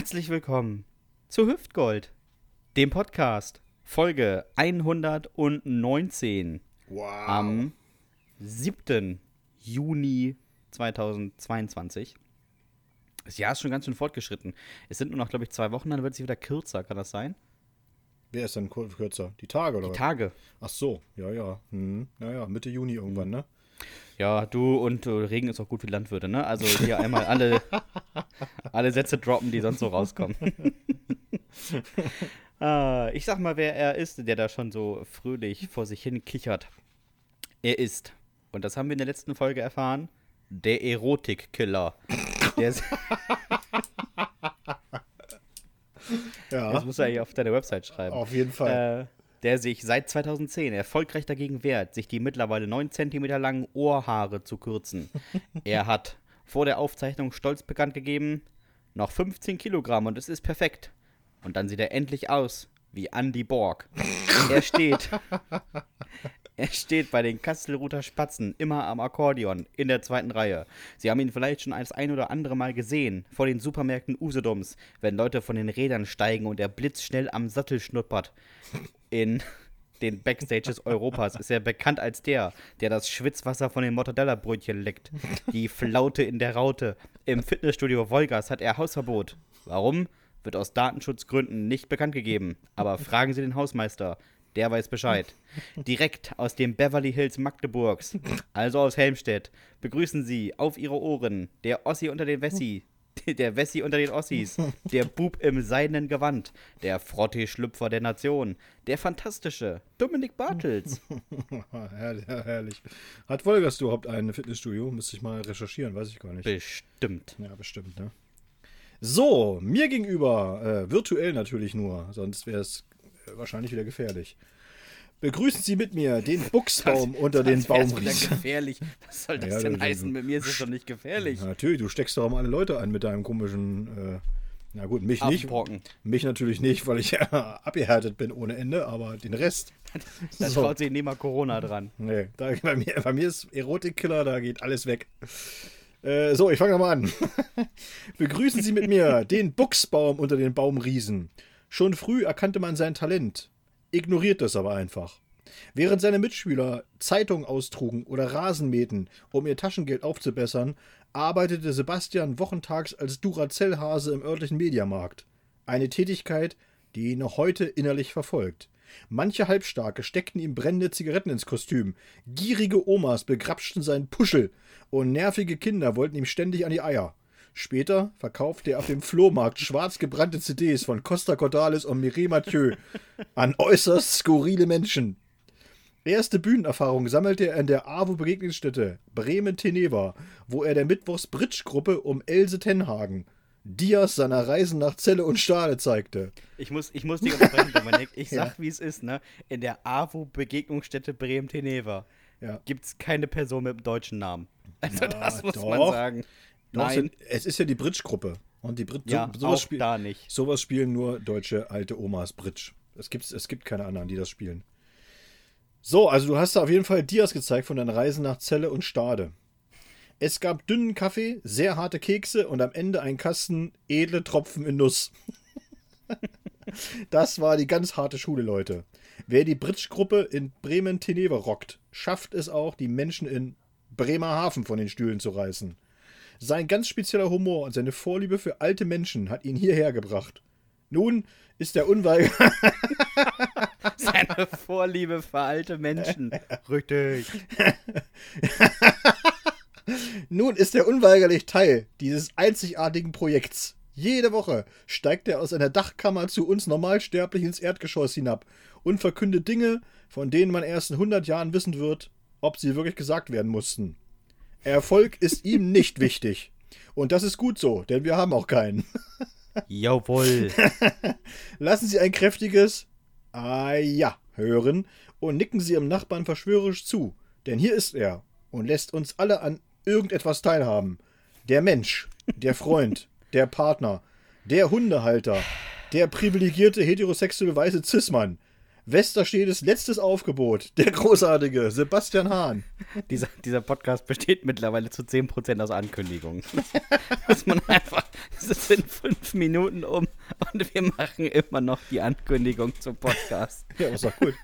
Herzlich willkommen zu Hüftgold, dem Podcast, Folge 119 Wow. am 7. Juni 2022. Das Jahr ist schon ganz schön fortgeschritten. Es sind nur noch, glaube ich, zwei Wochen, dann wird es wieder kürzer, kann das sein? Wer ist denn kürzer? Die Tage oder Die? Tage. Ach so, ja, ja. Hm. Ja, ja, Mitte Juni irgendwann, ne? Ja, du und äh, Regen ist auch gut für Landwirte, ne? Also hier einmal alle, alle Sätze droppen, die sonst so rauskommen. äh, ich sag mal, wer er ist, der da schon so fröhlich vor sich hin kichert. Er ist, und das haben wir in der letzten Folge erfahren, der Erotikkiller. Der Ja, das muss er hier auf deiner Website schreiben. auf jeden Fall. Äh, der sich seit 2010 erfolgreich dagegen wehrt, sich die mittlerweile 9 cm langen Ohrhaare zu kürzen. er hat vor der Aufzeichnung stolz bekannt gegeben, noch 15 Kilogramm und es ist perfekt. Und dann sieht er endlich aus wie Andy Borg. Er steht, er steht bei den Kastelruther Spatzen immer am Akkordeon in der zweiten Reihe. Sie haben ihn vielleicht schon als ein oder andere Mal gesehen vor den Supermärkten Usedums, wenn Leute von den Rädern steigen und er blitzschnell am Sattel schnuppert. In den Backstages Europas ist er bekannt als der, der das Schwitzwasser von den Mortadella-Brötchen leckt. Die Flaute in der Raute. Im Fitnessstudio Wolgast hat er Hausverbot. Warum? Wird aus Datenschutzgründen nicht bekannt gegeben. Aber fragen Sie den Hausmeister. Der weiß Bescheid. Direkt aus dem Beverly Hills Magdeburgs, also aus Helmstedt, begrüßen Sie auf Ihre Ohren der Ossi unter den Wessi, der Wessi unter den Ossis, der Bub im seidenen Gewand, der Frottee-Schlüpfer der Nation, der fantastische Dominik Bartels. Herrlich, herrlich. Hat Wolgast überhaupt ein Fitnessstudio? Müsste ich mal recherchieren, weiß ich gar nicht. Bestimmt. Ja, bestimmt, ne? So, mir gegenüber, äh, virtuell natürlich nur, sonst wäre es wahrscheinlich wieder gefährlich. Begrüßen Sie mit mir den Buchsbaum unter den Das wieder Baumriesen. gefährlich. Was soll das Ja, denn das- heißen? Mit mir ist es doch nicht gefährlich. Natürlich, du steckst doch alle Leute an mit deinem komischen, äh, na gut, mich nicht. Affenbrocken. Mich natürlich nicht, weil ich ja abgehärtet bin ohne Ende, aber den Rest. Da So. traut sich nicht mal Corona dran. Nee, da, bei, mir, bei mir ist Erotikkiller, da geht alles weg. Äh, so, ich fange mal an. Begrüßen Sie mit mir den Buchsbaum unter den Baumriesen. Schon früh erkannte man sein Talent, ignoriert das aber einfach. Während seine Mitschüler Zeitung austrugen oder Rasen mähten, um ihr Taschengeld aufzubessern, arbeitete Sebastian wochentags als Duracell-Hase im örtlichen Mediamarkt. Eine Tätigkeit, die ihn noch heute innerlich verfolgt. Manche Halbstarke steckten ihm brennende Zigaretten ins Kostüm, gierige Omas begrapschten seinen Puschel und nervige Kinder wollten ihm ständig an die Eier. Später verkaufte er auf dem Flohmarkt schwarz gebrannte CDs von Costa Cordalis und Mireille Mathieu an äußerst skurrile Menschen. Erste Bühnenerfahrung sammelte er in der AWO-Begegnungsstätte Bremen-Teneva, wo er der Mittwochs-Bridge-Gruppe um Else Tenhagen Dias seiner Reisen nach Celle und Stade zeigte. Ich muss, ich muss dich unterbrechen, Dominik. Ich Ja. sag, wie es ist, ne? In der AWO-Begegnungsstätte Bremen-Teneva Ja. gibt es keine Person mit dem deutschen Namen. Also, das muss man doch. sagen. Nein, es ist ja die Bridge-Gruppe. Und die Bridge, ja, so, sowas, auch spiel, da nicht. sowas spielen nur deutsche alte Omas Bridge. Es gibt, es gibt keine anderen, die das spielen. So, also du hast da auf jeden Fall Dias gezeigt von deinen Reisen nach Celle und Stade. Es gab dünnen Kaffee, sehr harte Kekse und am Ende einen Kasten edle Tropfen in Nuss. das war die ganz harte Schule, Leute. Wer die Bridge-Gruppe in Bremen-Teneve rockt, schafft es auch, die Menschen in Bremerhaven von den Stühlen zu reißen. Sein ganz spezieller Humor und seine Vorliebe für alte Menschen hat ihn hierher gebracht. Nun ist der Unweiger. Seine Vorliebe für alte Menschen. Richtig. Nun ist er unweigerlich Teil dieses einzigartigen Projekts. Jede Woche steigt er aus einer Dachkammer zu uns Normalsterblich ins Erdgeschoss hinab und verkündet Dinge, von denen man erst in 100 Jahren wissen wird, ob sie wirklich gesagt werden mussten. Erfolg ist ihm nicht wichtig. Und das ist gut so, denn wir haben auch keinen. Jawohl. Lassen Sie ein kräftiges Ah ja hören und nicken Sie Ihrem Nachbarn verschwörerisch zu, denn hier ist er und lässt uns alle an irgendetwas teilhaben. Der Mensch, der Freund, der Partner, der Hundehalter, der privilegierte heterosexuelle weiße Cis-Mann, Westerstedes letztes Aufgebot, der großartige Sebastian Hahn. Dieser, dieser Podcast besteht mittlerweile zu 10% aus Ankündigungen. Muss man einfach Es sind fünf Minuten um und wir machen immer noch die Ankündigung zum Podcast. Ja, ist doch gut.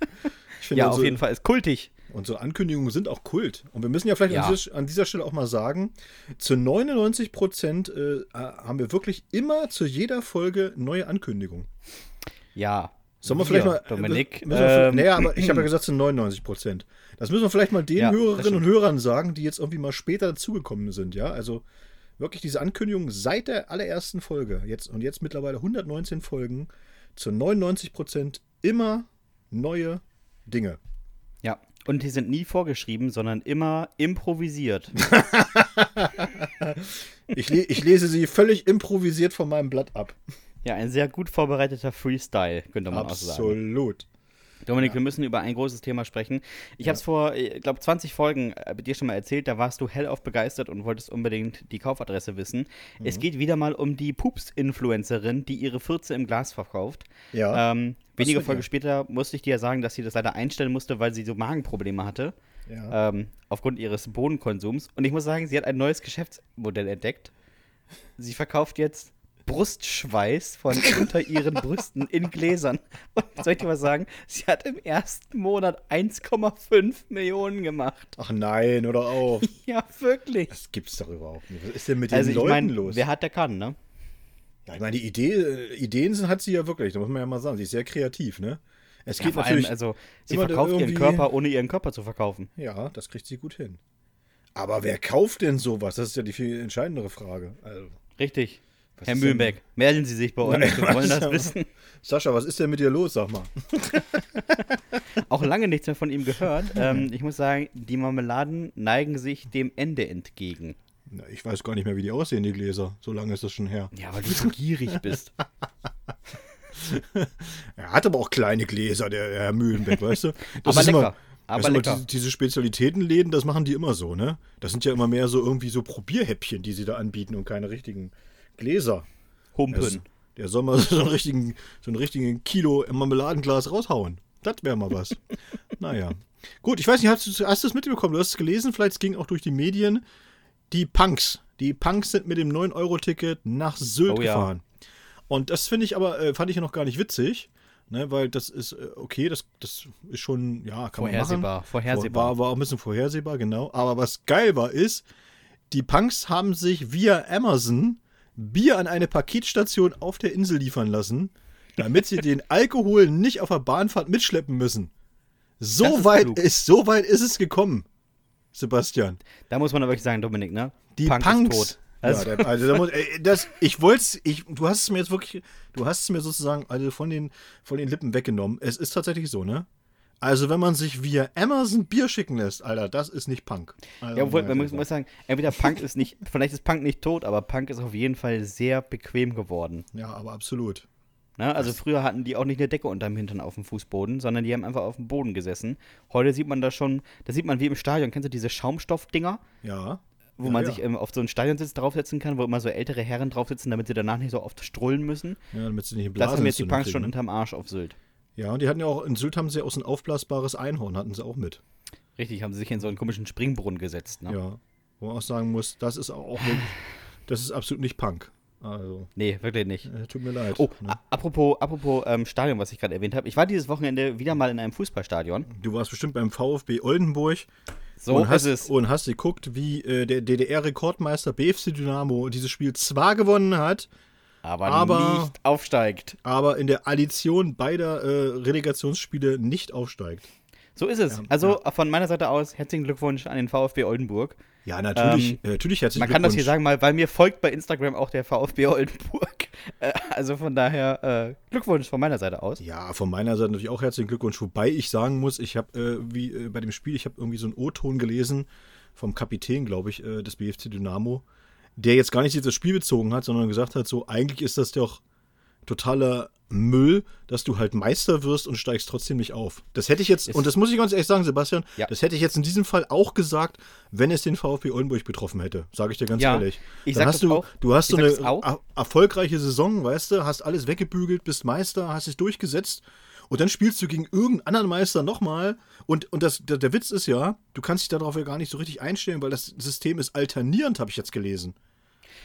Ich finde, ja, auf jeden Fall ist kultig. Unsere Ankündigungen sind auch Kult. Und wir müssen ja vielleicht ja. An, dieser, an, dieser, Stelle auch mal sagen, zu 99 Prozent äh, haben wir wirklich immer zu jeder Folge neue Ankündigungen. Ja. Sollen wir vielleicht mal. Dominik. Ähm, naja, aber ich habe ja gesagt zu 99 Prozent. Das müssen wir vielleicht mal den ja, Hörerinnen und Hörern sagen, die jetzt irgendwie mal später dazugekommen sind, ja. Also wirklich diese Ankündigung seit der allerersten Folge, jetzt und jetzt mittlerweile 119 Folgen, zu 99 Prozent immer neue Dinge. Ja, und die sind nie vorgeschrieben, sondern immer improvisiert. ich, le ich lese sie völlig improvisiert von meinem Blatt ab. Ja, ein sehr gut vorbereiteter Freestyle, könnte man Absolut. auch sagen. Absolut. Dominik, ja. wir müssen über ein großes Thema sprechen. Ich ja. habe es vor, ich glaube, 20 Folgen äh, dir schon mal erzählt, da warst du hellauf begeistert und wolltest unbedingt die Kaufadresse wissen. Mhm. Es geht wieder mal um die Pups-Influencerin, die ihre Fürze im Glas verkauft. Ja. Ähm, wenige Folgen später musste ich dir ja sagen, dass sie das leider einstellen musste, weil sie so Magenprobleme hatte. Ja. Ähm, aufgrund ihres Bohnenkonsums. Und ich muss sagen, sie hat ein neues Geschäftsmodell entdeckt. Sie verkauft jetzt Brustschweiß von unter ihren Brüsten in Gläsern. Und soll ich dir was sagen? Sie hat im ersten Monat 1,5 Millionen gemacht. Ach nein, oder auch. ja, wirklich. Das gibt's doch überhaupt nicht. Was ist denn mit also den Leuten mein, los? Wer hat, der kann, ne? Ja, ich meine, die Idee, äh, Ideen sind, hat sie ja wirklich, da muss man ja mal sagen. Sie ist sehr kreativ, ne? Es geht ja, natürlich. Allem, also, sie verkauft ihren Körper, ohne ihren Körper zu verkaufen. Ja, das kriegt sie gut hin. Aber wer kauft denn sowas? Das ist ja die viel entscheidendere Frage. Also. Richtig. Was Herr Mühlenbeck, melden Sie sich bei uns, wir wollen das wissen. Sascha, was ist denn mit dir los, sag mal? Auch lange nichts mehr von ihm gehört. Ähm, ich muss sagen, die Marmeladen neigen sich dem Ende entgegen. Na, ich weiß gar nicht mehr, wie die aussehen, die Gläser. So lange ist das schon her. Ja, weil du so gierig bist. er hat aber auch kleine Gläser, der Herr Mühlenbeck, weißt du? Das aber lecker. Immer, aber lecker. Diese, diese Spezialitätenläden, das machen die immer so, ne? Das sind ja immer mehr so irgendwie so Probierhäppchen, die sie da anbieten und keine richtigen Gläser. Humpen. Der, der soll mal so einen richtigen, so einen richtigen Kilo Marmeladenglas raushauen. Das wäre mal was. naja. Gut, ich weiß nicht, hast du, hast du es mitbekommen? Du hast es gelesen, vielleicht es ging auch durch die Medien. Die Punks. Die Punks sind mit dem 9-Euro-Ticket nach Sylt oh, gefahren. Ja. Und das finde ich aber, äh, fand ich ja noch gar nicht witzig. Ne, weil das ist äh, okay, das, das ist schon, ja, kann vorhersehbar, man machen. Vorhersehbar. War, war auch ein bisschen vorhersehbar, genau. Aber was geil war, ist, die Punks haben sich via Amazon Bier an eine Paketstation auf der Insel liefern lassen, damit sie den Alkohol nicht auf der Bahnfahrt mitschleppen müssen. So weit ist, so weit ist es gekommen, Sebastian. Da muss man aber wirklich sagen, Dominik, ne? Die Punk Punks. Ist tot. Also, ja, der, also da muss, ey, das, ich wollte ich, du hast es mir jetzt wirklich, du hast es mir sozusagen also von den, von den Lippen weggenommen. Es ist tatsächlich so, ne? Also, wenn man sich via Amazon Bier schicken lässt, Alter, das ist nicht Punk. Also, ja, obwohl, man muss, muss sagen, entweder Punk ist nicht, vielleicht ist Punk nicht tot, aber Punk ist auf jeden Fall sehr bequem geworden. Ja, aber absolut. Na, also das früher hatten die auch nicht eine Decke unterm Hintern auf dem Fußboden, sondern die haben einfach auf dem Boden gesessen. Heute sieht man das schon, da sieht man wie im Stadion, kennst du diese Schaumstoffdinger? Ja. Wo ja, man ja. sich ähm, auf so einen Stadionsitz draufsetzen kann, wo immer so ältere Herren draufsitzen, damit sie danach nicht so oft strullen müssen. Ja, damit sie nicht im Das haben jetzt die Punks schon unterm Arsch auf Sylt. Ja, und die hatten ja auch, in Sylt haben sie auch so ein aufblasbares Einhorn, hatten sie auch mit. Richtig, haben sie sich in so einen komischen Springbrunnen gesetzt, ne? Ja. Wo man auch sagen muss, das ist auch wirklich, das ist absolut nicht Punk. Also. Nee, wirklich nicht. Äh, tut mir leid. Oh, ne? apropos, apropos ähm, Stadion, was ich gerade erwähnt habe. Ich war dieses Wochenende wieder mal in einem Fußballstadion. Du warst bestimmt beim VfB Oldenburg. So und hast, ist es. Und hast geguckt, wie äh, der DDR-Rekordmeister BFC Dynamo dieses Spiel zwar gewonnen hat, aber, aber, nicht aufsteigt. Aber in der Addition beider äh, Relegationsspiele nicht aufsteigt. So ist es. Ja, also ja. von meiner Seite aus herzlichen Glückwunsch an den VfB Oldenburg. Ja, natürlich, ähm, natürlich herzlichen Man kann das hier sagen, mal, weil mir folgt bei Instagram auch der VfB Oldenburg. Äh, also von daher äh, Glückwunsch von meiner Seite aus. Ja, von meiner Seite natürlich auch herzlichen Glückwunsch. Wobei ich sagen muss, ich habe äh, wie äh, bei dem Spiel, ich habe irgendwie so einen O-Ton gelesen vom Kapitän, glaube ich, äh, des BFC Dynamo der jetzt gar nicht dieses Spiel bezogen hat, sondern gesagt hat, so eigentlich ist das doch totaler Müll, dass du halt Meister wirst und steigst trotzdem nicht auf. Das hätte ich jetzt, und das muss ich ganz ehrlich sagen, Sebastian, ja. das hätte ich jetzt in diesem Fall auch gesagt, wenn es den VfB Oldenburg betroffen hätte. Sage ich dir ganz ja, ehrlich. Ich Dann hast du, auch. du hast ich so eine erfolgreiche Saison, weißt du, hast alles weggebügelt, bist Meister, hast dich durchgesetzt und dann spielst du gegen irgendeinen anderen Meister nochmal. Und, und das, der, der Witz ist ja, du kannst dich darauf ja gar nicht so richtig einstellen, weil das System ist alternierend, habe ich jetzt gelesen.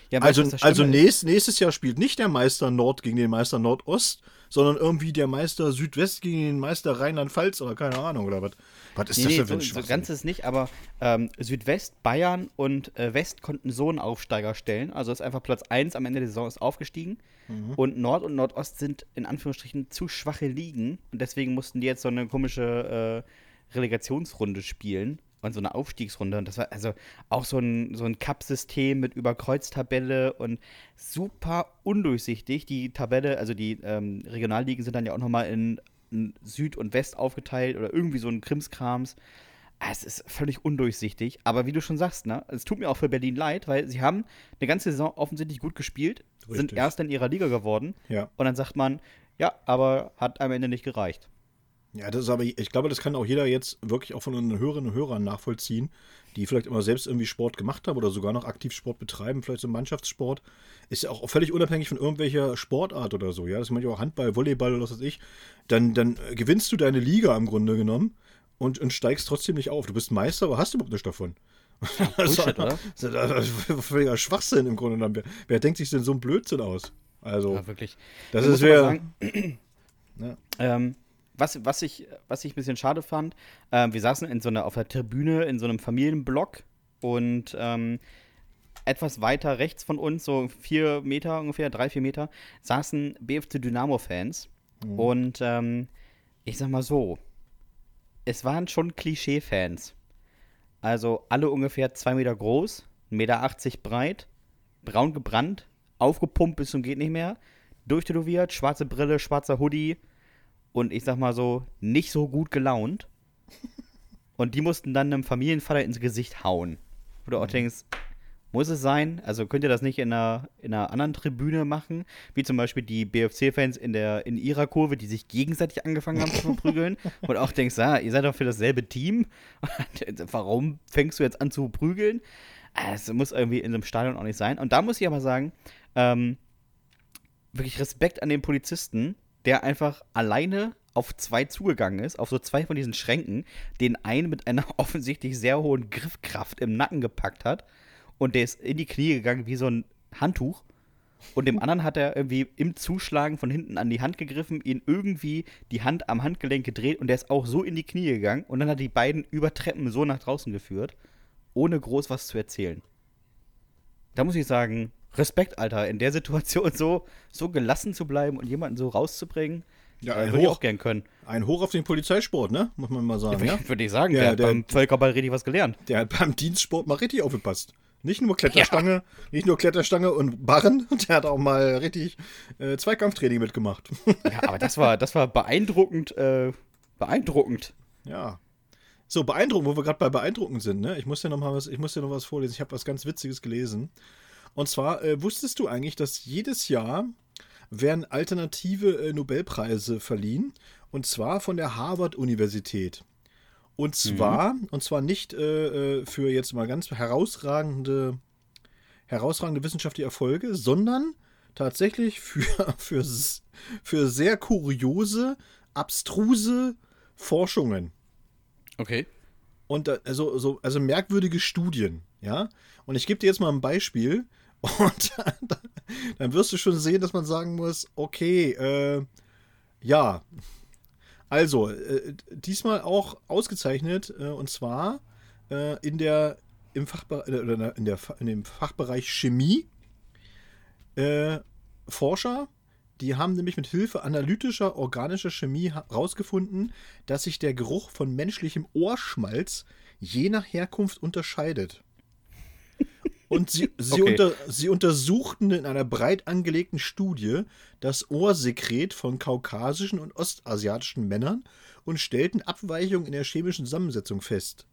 Ja, also also nächst, nächstes Jahr spielt nicht der Meister Nord gegen den Meister Nordost, sondern irgendwie der Meister Südwest gegen den Meister Rheinland-Pfalz oder keine Ahnung oder was. Was ist Nee, das nee, denn für so, ein so ist nicht, aber ähm, Südwest, Bayern und äh, West konnten so einen Aufsteiger stellen. Also ist einfach Platz 1 am Ende der Saison ist aufgestiegen. Mhm. Und Nord und Nordost sind in Anführungsstrichen zu schwache Ligen. Und deswegen mussten die jetzt so eine komische äh, Relegationsrunde spielen. Und so eine Aufstiegsrunde. Und das war also auch so ein, so ein Cup-System mit Überkreuztabelle und super undurchsichtig. Die Tabelle, also die ähm, Regionalligen sind dann ja auch nochmal in, in Süd und West aufgeteilt oder irgendwie so ein Krimskrams. Ah, Es ist völlig undurchsichtig, aber wie du schon sagst, ne, es tut mir auch für Berlin leid, weil sie haben eine ganze Saison offensichtlich gut gespielt, sind Richtig. Erster in ihrer Liga geworden Ja. und dann sagt man, ja, aber hat am Ende nicht gereicht. Ja, das ist aber, ich glaube, das kann auch jeder jetzt wirklich auch von unseren Hörerinnen und Hörern nachvollziehen, die vielleicht immer selbst irgendwie Sport gemacht haben oder sogar noch aktiv Sport betreiben, vielleicht so Mannschaftssport. Ist ja auch völlig unabhängig von irgendwelcher Sportart oder so, ja. Das ist manchmal auch Handball, Volleyball oder was weiß ich. Dann, dann gewinnst du deine Liga im Grunde genommen und, und steigst trotzdem nicht auf. Du bist Meister, aber hast überhaupt nichts davon. Bullshit, oder? Das ist das ist völliger Schwachsinn im Grunde genommen. Wer, wer denkt sich denn so einen Blödsinn aus? Also, Ja, wirklich. das Man ist wer. Ja. Ähm, was, was, ich, was ich ein bisschen schade fand, ähm, wir saßen in so einer, auf der Tribüne in so einem Familienblock und ähm, etwas weiter rechts von uns, so vier Meter ungefähr, drei, vier Meter, saßen BFC Dynamo-Fans. Und ähm, ich sag mal so, es waren schon Klischee-Fans. Also alle ungefähr zwei Meter groß, 1,80 Meter breit, braun gebrannt, aufgepumpt bis zum geht nicht mehr, durchtätowiert, schwarze Brille, schwarzer Hoodie und ich sag mal so, nicht so gut gelaunt. Und die mussten dann einem Familienvater ins Gesicht hauen. Wo du auch denkst, muss es sein? Also könnt ihr das nicht in einer, in einer anderen Tribüne machen? Wie zum Beispiel die BFC-Fans in, der, in ihrer Kurve, die sich gegenseitig angefangen haben zu verprügeln. Und auch denkst, ah, ihr seid doch für dasselbe Team. Warum fängst du jetzt an zu prügeln? Ah, Es muss irgendwie in einem Stadion auch nicht sein. Und da muss ich aber sagen, ähm, wirklich Respekt an den Polizisten, der einfach alleine auf zwei zugegangen ist, auf so zwei von diesen Schränken, den einen mit einer offensichtlich sehr hohen Griffkraft im Nacken gepackt hat und der ist in die Knie gegangen wie so ein Handtuch und dem anderen hat er irgendwie im Zuschlagen von hinten an die Hand gegriffen, ihn irgendwie die Hand am Handgelenk gedreht und der ist auch so in die Knie gegangen und dann hat die beiden über Treppen so nach draußen geführt, ohne groß was zu erzählen. Da muss ich sagen, Respekt, Alter, in der Situation so, so gelassen zu bleiben und jemanden so rauszubringen, Ja, äh, ein Hoch. auch gern können. Ein Hoch auf den Polizeisport, ne? Muss man mal sagen, ja? Würde ich sagen, Ja, der hat der- beim Völkerball richtig was gelernt. Der hat beim Dienstsport mal richtig aufgepasst. Nicht nur Kletterstange, nicht nur Kletterstange und Barren, der hat auch mal richtig äh, Zweikampftraining mitgemacht. Ja, aber das war, das war beeindruckend, äh, beeindruckend. ja. So, beeindruckend, wo wir gerade bei beeindruckend sind, ne? Ich muss dir noch mal was, ich muss dir noch was vorlesen. Ich habe was ganz Witziges gelesen. Und zwar, äh, wusstest du eigentlich, dass jedes Jahr werden alternative äh, Nobelpreise verliehen? Und zwar von der Harvard-Universität. Und zwar, und zwar nicht äh, äh, für jetzt mal ganz herausragende, herausragende wissenschaftliche Erfolge, sondern tatsächlich für, für, für sehr kuriose, abstruse Forschungen. Okay. Und also, so, also merkwürdige Studien, ja. Und ich gebe dir jetzt mal ein Beispiel. Und dann, dann wirst du schon sehen, dass man sagen muss, okay, äh, ja. Also, äh, diesmal auch ausgezeichnet, äh, und zwar äh, in der im Fachbe äh, oder in, in dem Fachbereich Chemie äh, Forscher, die haben nämlich mit Hilfe analytischer organischer Chemie herausgefunden, dass sich der Geruch von menschlichem Ohrschmalz je nach Herkunft unterscheidet. Und sie, sie, Okay. unter, sie untersuchten in einer breit angelegten Studie das Ohrsekret von kaukasischen und ostasiatischen Männern und stellten Abweichungen in der chemischen Zusammensetzung fest.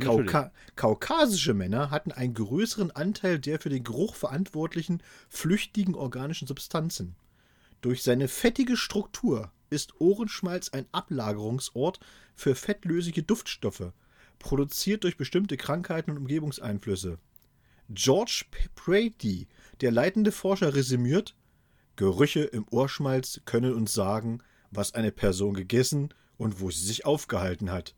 Kauka kaukasische Männer hatten einen größeren Anteil der für den Geruch verantwortlichen flüchtigen organischen Substanzen. Durch seine fettige Struktur ist Ohrenschmalz ein Ablagerungsort für fettlösliche Duftstoffe, produziert durch bestimmte Krankheiten und Umgebungseinflüsse. George P- Brady, der leitende Forscher, resümiert: Gerüche im Ohrschmalz können uns sagen, was eine Person gegessen und wo sie sich aufgehalten hat.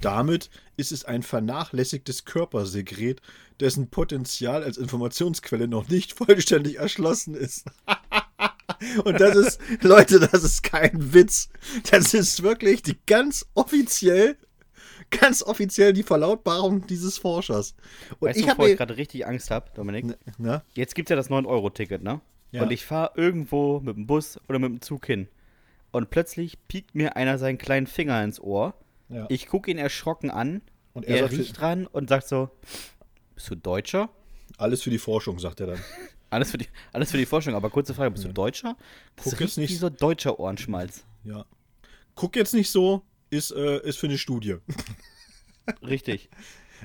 Damit ist es ein vernachlässigtes Körpersekret, dessen Potenzial als Informationsquelle noch nicht vollständig erschlossen ist. Und das ist, Leute, das ist kein Witz. Das ist wirklich die ganz offiziell, ganz offiziell die Verlautbarung dieses Forschers. Und weißt ich habe gerade richtig Angst habe, Dominik. Na? Ne? Jetzt gibt es ja das 9-Euro-Ticket, ne? Ja. Und ich fahre irgendwo mit dem Bus oder mit dem Zug hin. Und plötzlich piekt mir einer seinen kleinen Finger ins Ohr. Ja. Ich gucke ihn erschrocken an. Und er, er riecht dran und sagt so: Bist du Deutscher? Alles für die Forschung, sagt er dann. Alles für die, alles für die Forschung, aber kurze Frage, bist du Deutscher? Das Guck jetzt nicht wie so deutscher Ohrenschmalz. Ja. Guck jetzt nicht so, ist, äh, ist für eine Studie. Richtig.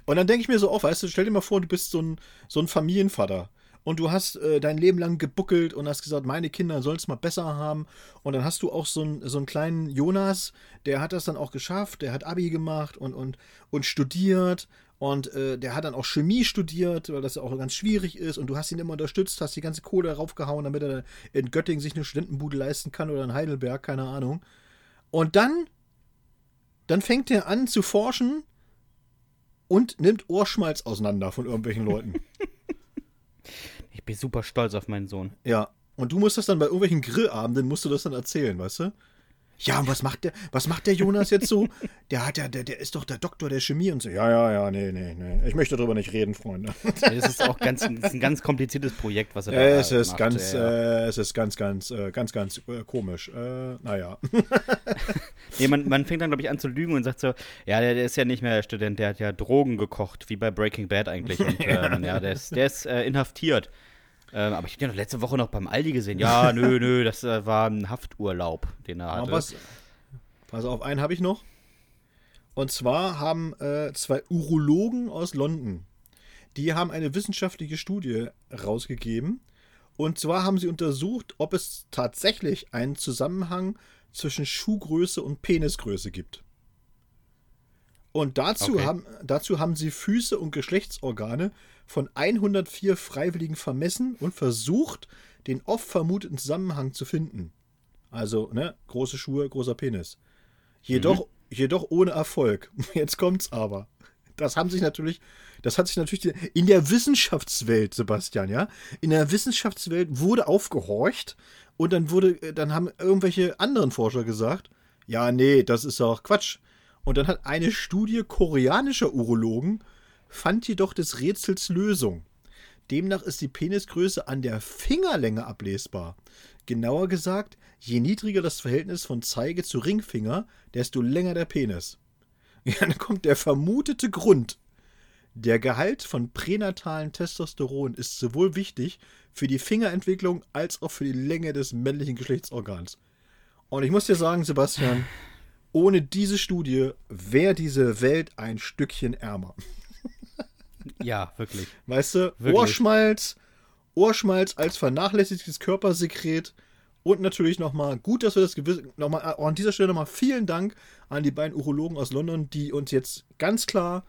Und dann denke ich mir so auf, weißt du, stell dir mal vor, du bist so ein, so ein Familienvater und du hast äh, dein Leben lang gebuckelt und hast gesagt, meine Kinder sollen es mal besser haben. Und dann hast du auch so, ein, so einen kleinen Jonas, der hat das dann auch geschafft, der hat Abi gemacht und, und, und studiert und äh, der hat dann auch Chemie studiert, weil das auch ganz schwierig ist. Und du hast ihn immer unterstützt, hast die ganze Kohle raufgehauen, damit er in Göttingen sich eine Studentenbude leisten kann oder in Heidelberg, keine Ahnung. Und dann, dann fängt er an zu forschen und nimmt Ohrschmalz auseinander von irgendwelchen Leuten. ich bin super stolz auf meinen Sohn. Ja. Und du musst das dann bei irgendwelchen Grillabenden, musst du das dann erzählen, weißt du? Ja, und was macht der, was macht der Jonas jetzt so? Der hat ja, der, der ist doch der Doktor der Chemie und so. Ja, ja, ja, nee, nee, nee. Ich möchte darüber nicht reden, Freunde. Das ist auch ganz, ist ein ganz kompliziertes Projekt, was er da es ist macht. Ganz, ja. äh, es ist ganz, ganz, äh, ganz, ganz äh, komisch. Äh, naja. nee, man, man fängt dann, glaube ich, an zu lügen und sagt so, ja, der, der, ist ja nicht mehr Student, der hat ja Drogen gekocht, wie bei Breaking Bad eigentlich. Und ähm, ja, der ist, der ist äh, inhaftiert. Ähm, aber ich habe den doch letzte Woche noch beim Aldi gesehen. Ja, nö, nö, das äh, war ein Hafturlaub, den er hatte. Was, pass auf, einen habe ich noch. Und zwar haben äh, zwei Urologen aus London, die haben eine wissenschaftliche Studie rausgegeben. Und zwar haben sie untersucht, ob es tatsächlich einen Zusammenhang zwischen Schuhgröße und Penisgröße gibt. Und dazu, okay. haben, dazu haben sie Füße und Geschlechtsorgane von 104 Freiwilligen vermessen und versucht, den oft vermuteten Zusammenhang zu finden. Also, ne, große Schuhe, großer Penis. Jedoch, mhm. jedoch ohne Erfolg. Jetzt kommt's aber. Das haben sich natürlich, das hat sich natürlich in der Wissenschaftswelt, Sebastian, ja, in der Wissenschaftswelt wurde aufgehorcht und dann wurde, dann haben irgendwelche anderen Forscher gesagt, ja, nee, das ist auch Quatsch. Und dann hat eine Studie koreanischer Urologen fand jedoch des Rätsels Lösung. Demnach ist die Penisgröße an der Fingerlänge ablesbar. Genauer gesagt, je niedriger das Verhältnis von Zeige zu Ringfinger, desto länger der Penis. Ja, dann kommt der vermutete Grund. Der Gehalt von pränatalen Testosteron ist sowohl wichtig für die Fingerentwicklung als auch für die Länge des männlichen Geschlechtsorgans. Und ich muss dir sagen, Sebastian, ohne diese Studie wäre diese Welt ein Stückchen ärmer. Ja, wirklich. Weißt du, wirklich. Ohrschmalz, Ohrschmalz als vernachlässigtes Körpersekret und natürlich nochmal, gut, dass wir das gewissen, nochmal an dieser Stelle nochmal vielen Dank an die beiden Urologen aus London, die uns jetzt ganz klar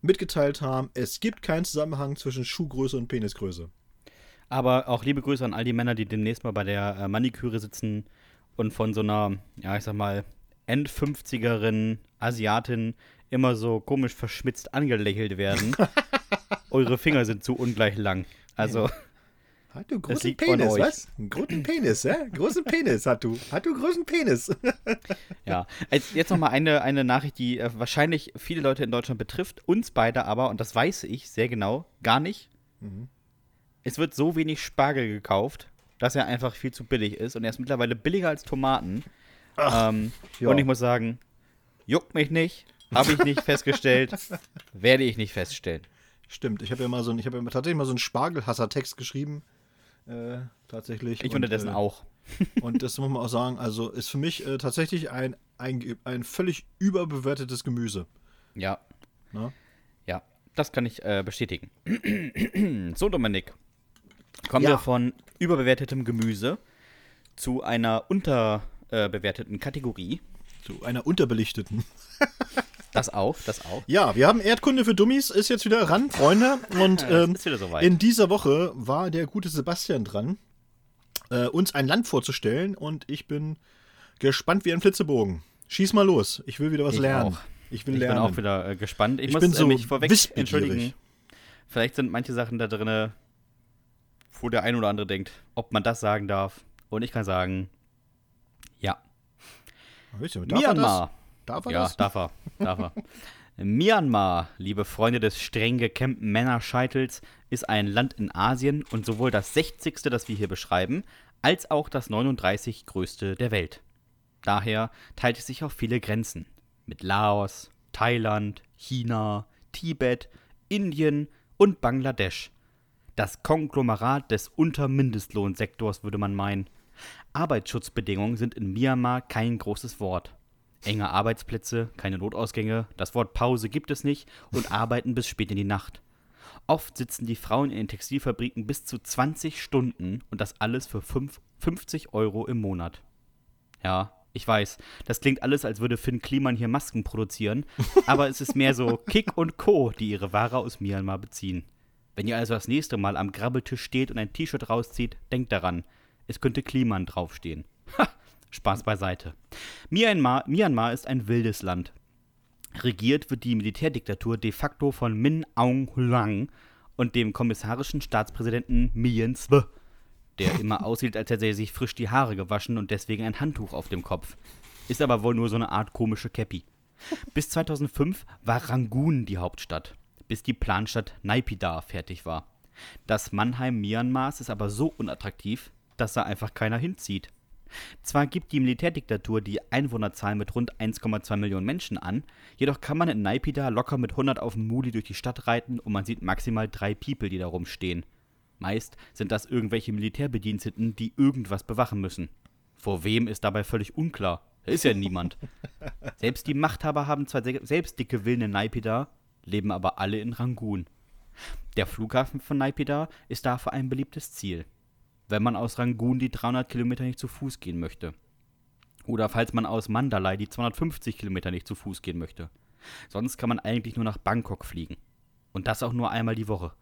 mitgeteilt haben, es gibt keinen Zusammenhang zwischen Schuhgröße und Penisgröße. Aber auch liebe Grüße an all die Männer, die demnächst mal bei der äh, Maniküre sitzen und von so einer, ja, ich sag mal, End-50erin Asiatin immer so komisch verschmitzt angelächelt werden. Eure Finger sind zu ungleich lang. Also. Hat du großen Penis, was? Einen großen Penis, ja? Großen Penis hat du. Hat du großen Penis. ja. Jetzt nochmal eine, eine Nachricht, die äh, wahrscheinlich viele Leute in Deutschland betrifft, uns beide aber, und das weiß ich sehr genau, gar nicht. Mhm. Es wird so wenig Spargel gekauft, dass er einfach viel zu billig ist und er ist mittlerweile billiger als Tomaten. Ach, ähm, ja. Und ich muss sagen, juckt mich nicht. Habe ich nicht festgestellt. Werde ich nicht feststellen. Stimmt, ich habe ja mal so ein, ich habe ja tatsächlich mal so einen Spargelhasser-Text geschrieben. Äh, tatsächlich. Ich und, unterdessen äh, auch. und das muss man auch sagen, also ist für mich äh, tatsächlich ein, ein, ein völlig überbewertetes Gemüse. Ja. Na? Ja, das kann ich äh, bestätigen. so, Dominik. Kommen ja. wir von überbewertetem Gemüse zu einer unterbewerteten Kategorie. Zu einer unterbelichteten. Das auch, das auch. Ja, wir haben Erdkunde für Dummies, ist jetzt wieder ran, Freunde. Und ähm, in dieser Woche war der gute Sebastian dran, äh, uns ein Land vorzustellen. Und ich bin gespannt wie ein Flitzebogen. Schieß mal los, ich will wieder was ich lernen. Auch. Ich bin Ich lernen. bin auch wieder äh, gespannt. Ich, Ich muss bin äh, so mich vorweg entschuldigen. Vielleicht sind manche Sachen da drin, wo der ein oder andere denkt, ob man das sagen darf. Und ich kann sagen, ja. Ihr, darf Myanmar. Er das? Darf er Ja, das? darf er. Darf er. Myanmar, liebe Freunde des streng gekämmten Männerscheitels, ist ein Land in Asien und sowohl das 60. das wir hier beschreiben, als auch das 39 größte der Welt. Daher teilt es sich auf viele Grenzen. Mit Laos, Thailand, China, Tibet, Indien und Bangladesch. Das Konglomerat des Untermindestlohnsektors würde man meinen. Arbeitsschutzbedingungen sind in Myanmar kein großes Wort. Enge Arbeitsplätze, keine Notausgänge, das Wort Pause gibt es nicht und arbeiten bis spät in die Nacht. Oft sitzen die Frauen in den Textilfabriken bis zu 20 Stunden und das alles für fünf- 50 Euro im Monat. Ja, ich weiß, das klingt alles, als würde Finn Kliman hier Masken produzieren, aber es ist mehr so Kick und Co., die ihre Ware aus Myanmar beziehen. Wenn ihr also das nächste Mal am Grabbeltisch steht und ein T-Shirt rauszieht, denkt daran, es könnte Kliman draufstehen. Ha, Spaß beiseite. Myanmar, Myanmar ist ein wildes Land. Regiert wird die Militärdiktatur de facto von Min Aung Hlaing und dem kommissarischen Staatspräsidenten Mien Sve, der immer aussieht, als hätte er sich frisch die Haare gewaschen und deswegen ein Handtuch auf dem Kopf. Ist aber wohl nur so eine Art komische Käppi. Bis 2005 war Rangoon die Hauptstadt, bis die Planstadt Naypyidaw fertig war. Das Mannheim Myanmars ist aber so unattraktiv, dass da einfach keiner hinzieht. Zwar gibt die Militärdiktatur die Einwohnerzahl mit rund 1,2 Millionen Menschen an, jedoch kann man in Naypyidaw locker mit 100 auf dem Muli durch die Stadt reiten und man sieht maximal drei People, die da rumstehen. Meist sind das irgendwelche Militärbediensteten, die irgendwas bewachen müssen. Vor wem ist dabei völlig unklar. Da ist ja niemand. Selbst die Machthaber haben zwar se- selbst dicke Villen in Naypyidaw, leben aber alle in Rangoon. Der Flughafen von Naypyidaw ist dafür ein beliebtes Ziel wenn man aus Rangoon die 300 Kilometer nicht zu Fuß gehen möchte. Oder falls man aus Mandalay die 250 Kilometer nicht zu Fuß gehen möchte. Sonst kann man eigentlich nur nach Bangkok fliegen. Und das auch nur einmal die Woche.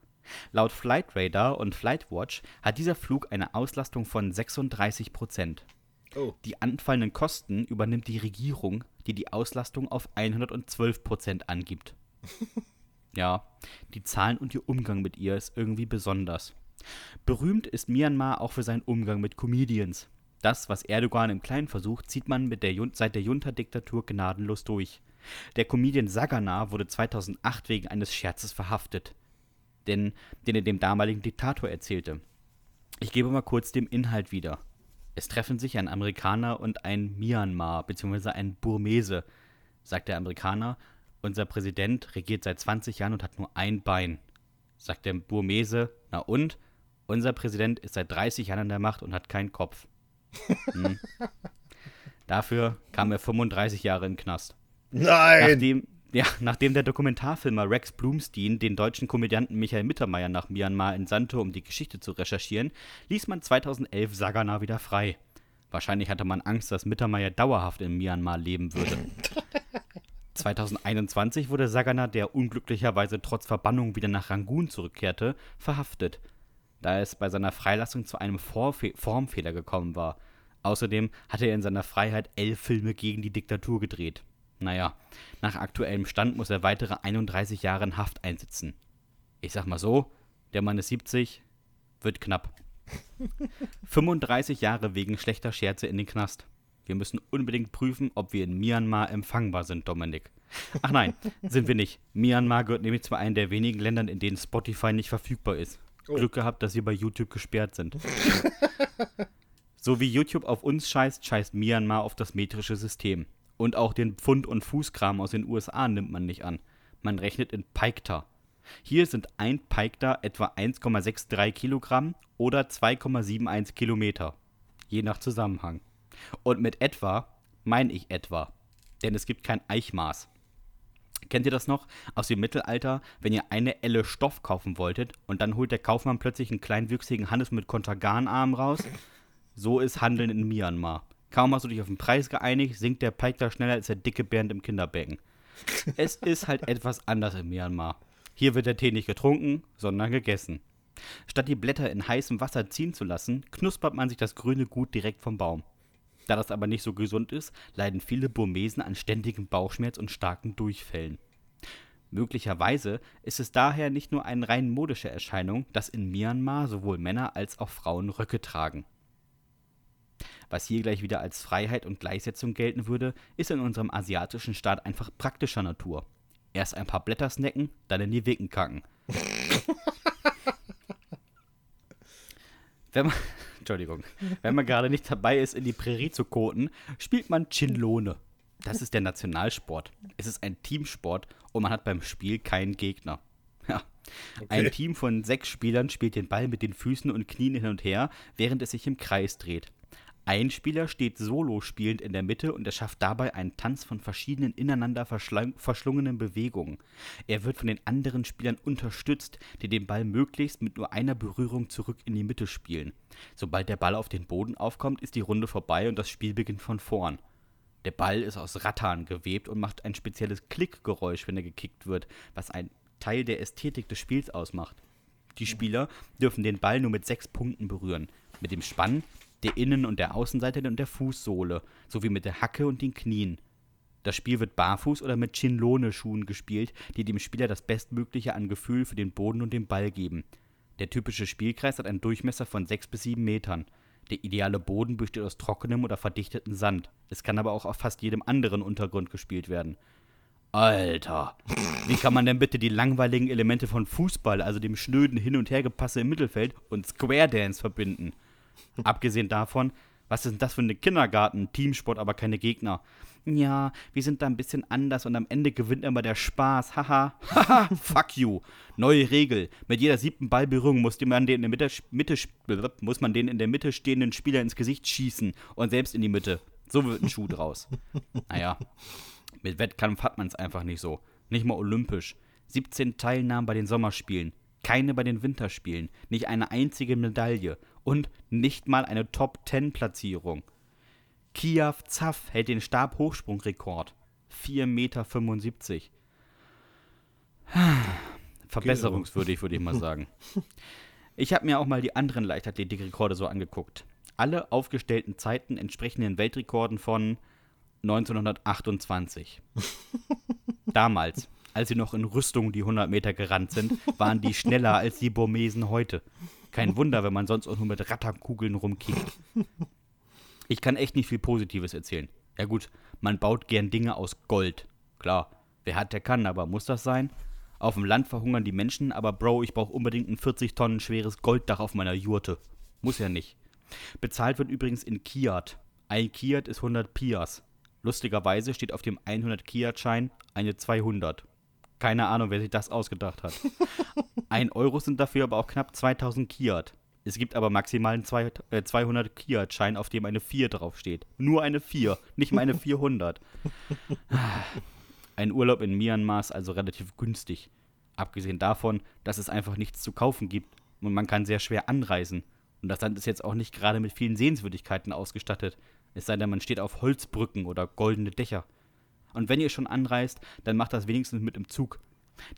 Laut Flightradar und Flightwatch hat dieser Flug eine Auslastung von 36 Prozent. Oh. Die anfallenden Kosten übernimmt die Regierung, die die Auslastung auf 112 Prozent angibt. ja, die Zahlen und ihr Umgang mit ihr ist irgendwie besonders. Berühmt ist Myanmar auch für seinen Umgang mit Comedians. Das, was Erdogan im Kleinen versucht, zieht man der seit der Junta-Diktatur gnadenlos durch. Der Comedian Sagana wurde 2008 wegen eines Scherzes verhaftet, denn, den er dem damaligen Diktator erzählte. Ich gebe mal kurz dem Inhalt wieder. Es treffen sich ein Amerikaner und ein Myanmar, beziehungsweise ein Burmese, sagt der Amerikaner. Unser Präsident regiert seit 20 Jahren und hat nur ein Bein. Sagt der Burmese, na und? Unser Präsident ist seit 30 Jahren an der Macht und hat keinen Kopf. Hm. Dafür kam er 35 Jahre in den Knast. Nein! Nachdem, ja, nachdem der Dokumentarfilmer Rex Blumstein den deutschen Komödianten Michael Mittermeier nach Myanmar entsandte, um die Geschichte zu recherchieren, ließ man 2011 Sagana wieder frei. Wahrscheinlich hatte man Angst, dass Mittermeier dauerhaft in Myanmar leben würde. 2021 wurde Sagana, der unglücklicherweise trotz Verbannung wieder nach Rangoon zurückkehrte, verhaftet, da es bei seiner Freilassung zu einem Vorfe Formfehler gekommen war. Außerdem hatte er in seiner Freiheit elf Filme gegen die Diktatur gedreht. Naja, nach aktuellem Stand muss er weitere 31 Jahre in Haft einsitzen. Ich sag mal so, der Mann ist 70, wird knapp. 35 Jahre wegen schlechter Scherze in den Knast. Wir müssen unbedingt prüfen, ob wir in Myanmar empfangbar sind, Dominik. Ach nein, sind wir nicht. Myanmar gehört nämlich zu einem der wenigen Ländern, in denen Spotify nicht verfügbar ist. Oh. Glück gehabt, dass wir bei YouTube gesperrt sind. so wie YouTube auf uns scheißt, scheißt Myanmar auf das metrische System. Und auch den Pfund- und Fußkram aus den USA nimmt man nicht an. Man rechnet in Paikta. Hier sind ein Paikta etwa 1,63 Kilogramm oder 2,71 Kilometer. Je nach Zusammenhang. Und mit etwa meine ich etwa. Denn es gibt kein Eichmaß. Kennt ihr das noch aus dem Mittelalter, wenn ihr eine Elle Stoff kaufen wolltet und dann holt der Kaufmann plötzlich einen kleinwüchsigen Hannes mit Konterganarm raus? So ist Handeln in Myanmar. Kaum hast du dich auf den Preis geeinigt, sinkt der Pike da schneller als der dicke Bernd im Kinderbecken. Es ist halt etwas anders in Myanmar. Hier wird der Tee nicht getrunken, sondern gegessen. Statt die Blätter in heißem Wasser ziehen zu lassen, knuspert man sich das grüne Gut direkt vom Baum. Da das aber nicht so gesund ist, leiden viele Burmesen an ständigem Bauchschmerz und starken Durchfällen. Möglicherweise ist es daher nicht nur eine rein modische Erscheinung, dass in Myanmar sowohl Männer als auch Frauen Röcke tragen. Was hier gleich wieder als Freiheit und Gleichsetzung gelten würde, ist in unserem asiatischen Staat einfach praktischer Natur. Erst ein paar Blätter snacken, dann in die Wicken kacken. Wenn man, Entschuldigung, wenn man gerade nicht dabei ist, in die Prärie zu koten, spielt man Chinlone. Das ist der Nationalsport. Es ist ein Teamsport und man hat beim Spiel keinen Gegner. Ja. Okay. Ein Team von sechs Spielern spielt den Ball mit den Füßen und Knien hin und her, während es sich im Kreis dreht. Ein Spieler steht solo spielend in der Mitte und er schafft dabei einen Tanz von verschiedenen ineinander verschlungenen Bewegungen. Er wird von den anderen Spielern unterstützt, die den Ball möglichst mit nur einer Berührung zurück in die Mitte spielen. Sobald der Ball auf den Boden aufkommt, ist die Runde vorbei und das Spiel beginnt von vorn. Der Ball ist aus Rattan gewebt und macht ein spezielles Klickgeräusch, wenn er gekickt wird, was ein Teil der Ästhetik des Spiels ausmacht. Die Spieler dürfen den Ball nur mit sechs Punkten berühren. Mit dem Spann der Innen- und der Außenseite und der Fußsohle, sowie mit der Hacke und den Knien. Das Spiel wird barfuß oder mit Chinlone-Schuhen gespielt, die dem Spieler das Bestmögliche an Gefühl für den Boden und den Ball geben. Der typische Spielkreis hat einen Durchmesser von 6 bis 7 Metern. Der ideale Boden besteht aus trockenem oder verdichtetem Sand. Es kann aber auch auf fast jedem anderen Untergrund gespielt werden. Alter, wie kann man denn bitte die langweiligen Elemente von Fußball, also dem schnöden Hin- und Hergepasse im Mittelfeld und Square Dance verbinden? Abgesehen davon, was ist denn das für ein Kindergarten? Teamsport, aber keine Gegner. Ja, wir sind da ein bisschen anders und am Ende gewinnt immer der Spaß. Haha, haha, fuck you. Neue Regel. Mit jeder siebten Ballberührung muss man den in der Mitte, Mitte, muss man den in der Mitte stehenden Spieler ins Gesicht schießen und selbst in die Mitte. So wird ein Schuh draus. Naja, mit Wettkampf hat man es einfach nicht so. Nicht mal olympisch. 17 Teilnahmen bei den Sommerspielen, keine bei den Winterspielen, nicht eine einzige Medaille und nicht mal eine Top-10-Platzierung. Kiav Zaff hält den Stabhochsprungrekord. 4,75 Meter. Verbesserungswürdig, würde ich mal sagen. Ich habe mir auch mal die anderen Leichtathletikrekorde so angeguckt. Alle aufgestellten Zeiten entsprechen den Weltrekorden von 1928. Damals, als sie noch in Rüstung die 100 Meter gerannt sind, waren die schneller als die Burmesen heute. Kein Wunder, wenn man sonst auch nur mit Ratterkugeln rumkickt. Ich kann echt nicht viel Positives erzählen. Ja gut, man baut gern Dinge aus Gold. Klar, wer hat, der kann, aber muss das sein? Auf dem Land verhungern die Menschen, aber Bro, ich brauche unbedingt ein 40 Tonnen schweres Golddach auf meiner Jurte. Muss ja nicht. Bezahlt wird übrigens in Kiat. Ein Kiat ist 100 Pias. Lustigerweise steht auf dem 100 Kiat-Schein eine 200. Keine Ahnung, wer sich das ausgedacht hat. Ein Euro sind dafür aber auch knapp 2000 Kiat. Es gibt aber maximal einen 200 äh, Kiat-Schein, auf dem eine 4 draufsteht. Nur eine 4, nicht mal eine 400. Ein Urlaub in Myanmar ist also relativ günstig. Abgesehen davon, dass es einfach nichts zu kaufen gibt und man kann sehr schwer anreisen. Und das Land ist jetzt auch nicht gerade mit vielen Sehenswürdigkeiten ausgestattet. Es sei denn, man steht auf Holzbrücken oder goldene Dächer. Und wenn ihr schon anreist, dann macht das wenigstens mit dem Zug.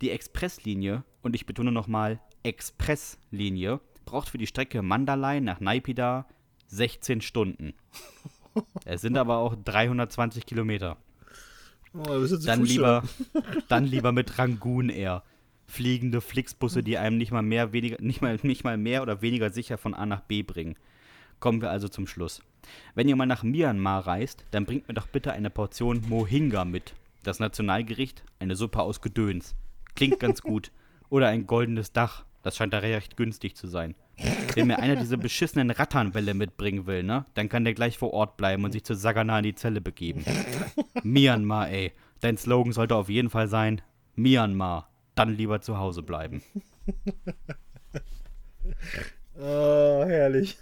Die Expresslinie, und ich betone nochmal Expresslinie, braucht für die Strecke Mandalay nach Naipida 16 Stunden. Es sind aber auch 320 Kilometer. Oh, dann, lieber, dann lieber mit Rangoon Air. Fliegende Flixbusse, die einem nicht mal mehr, weniger, nicht mal, nicht mal mehr oder weniger sicher von A nach B bringen. Kommen wir also zum Schluss. Wenn ihr mal nach Myanmar reist, dann bringt mir doch bitte eine Portion Mohinga mit. Das Nationalgericht, eine Suppe aus Gedöns. Klingt ganz gut. Oder ein goldenes Dach. Das scheint da recht günstig zu sein. Wenn mir einer diese beschissenen Ratternwelle mitbringen will, ne, dann kann der gleich vor Ort bleiben und sich zu Sagana in die Zelle begeben. Myanmar, ey. Dein Slogan sollte auf jeden Fall sein: Myanmar. Dann lieber zu Hause bleiben. Oh, herrlich.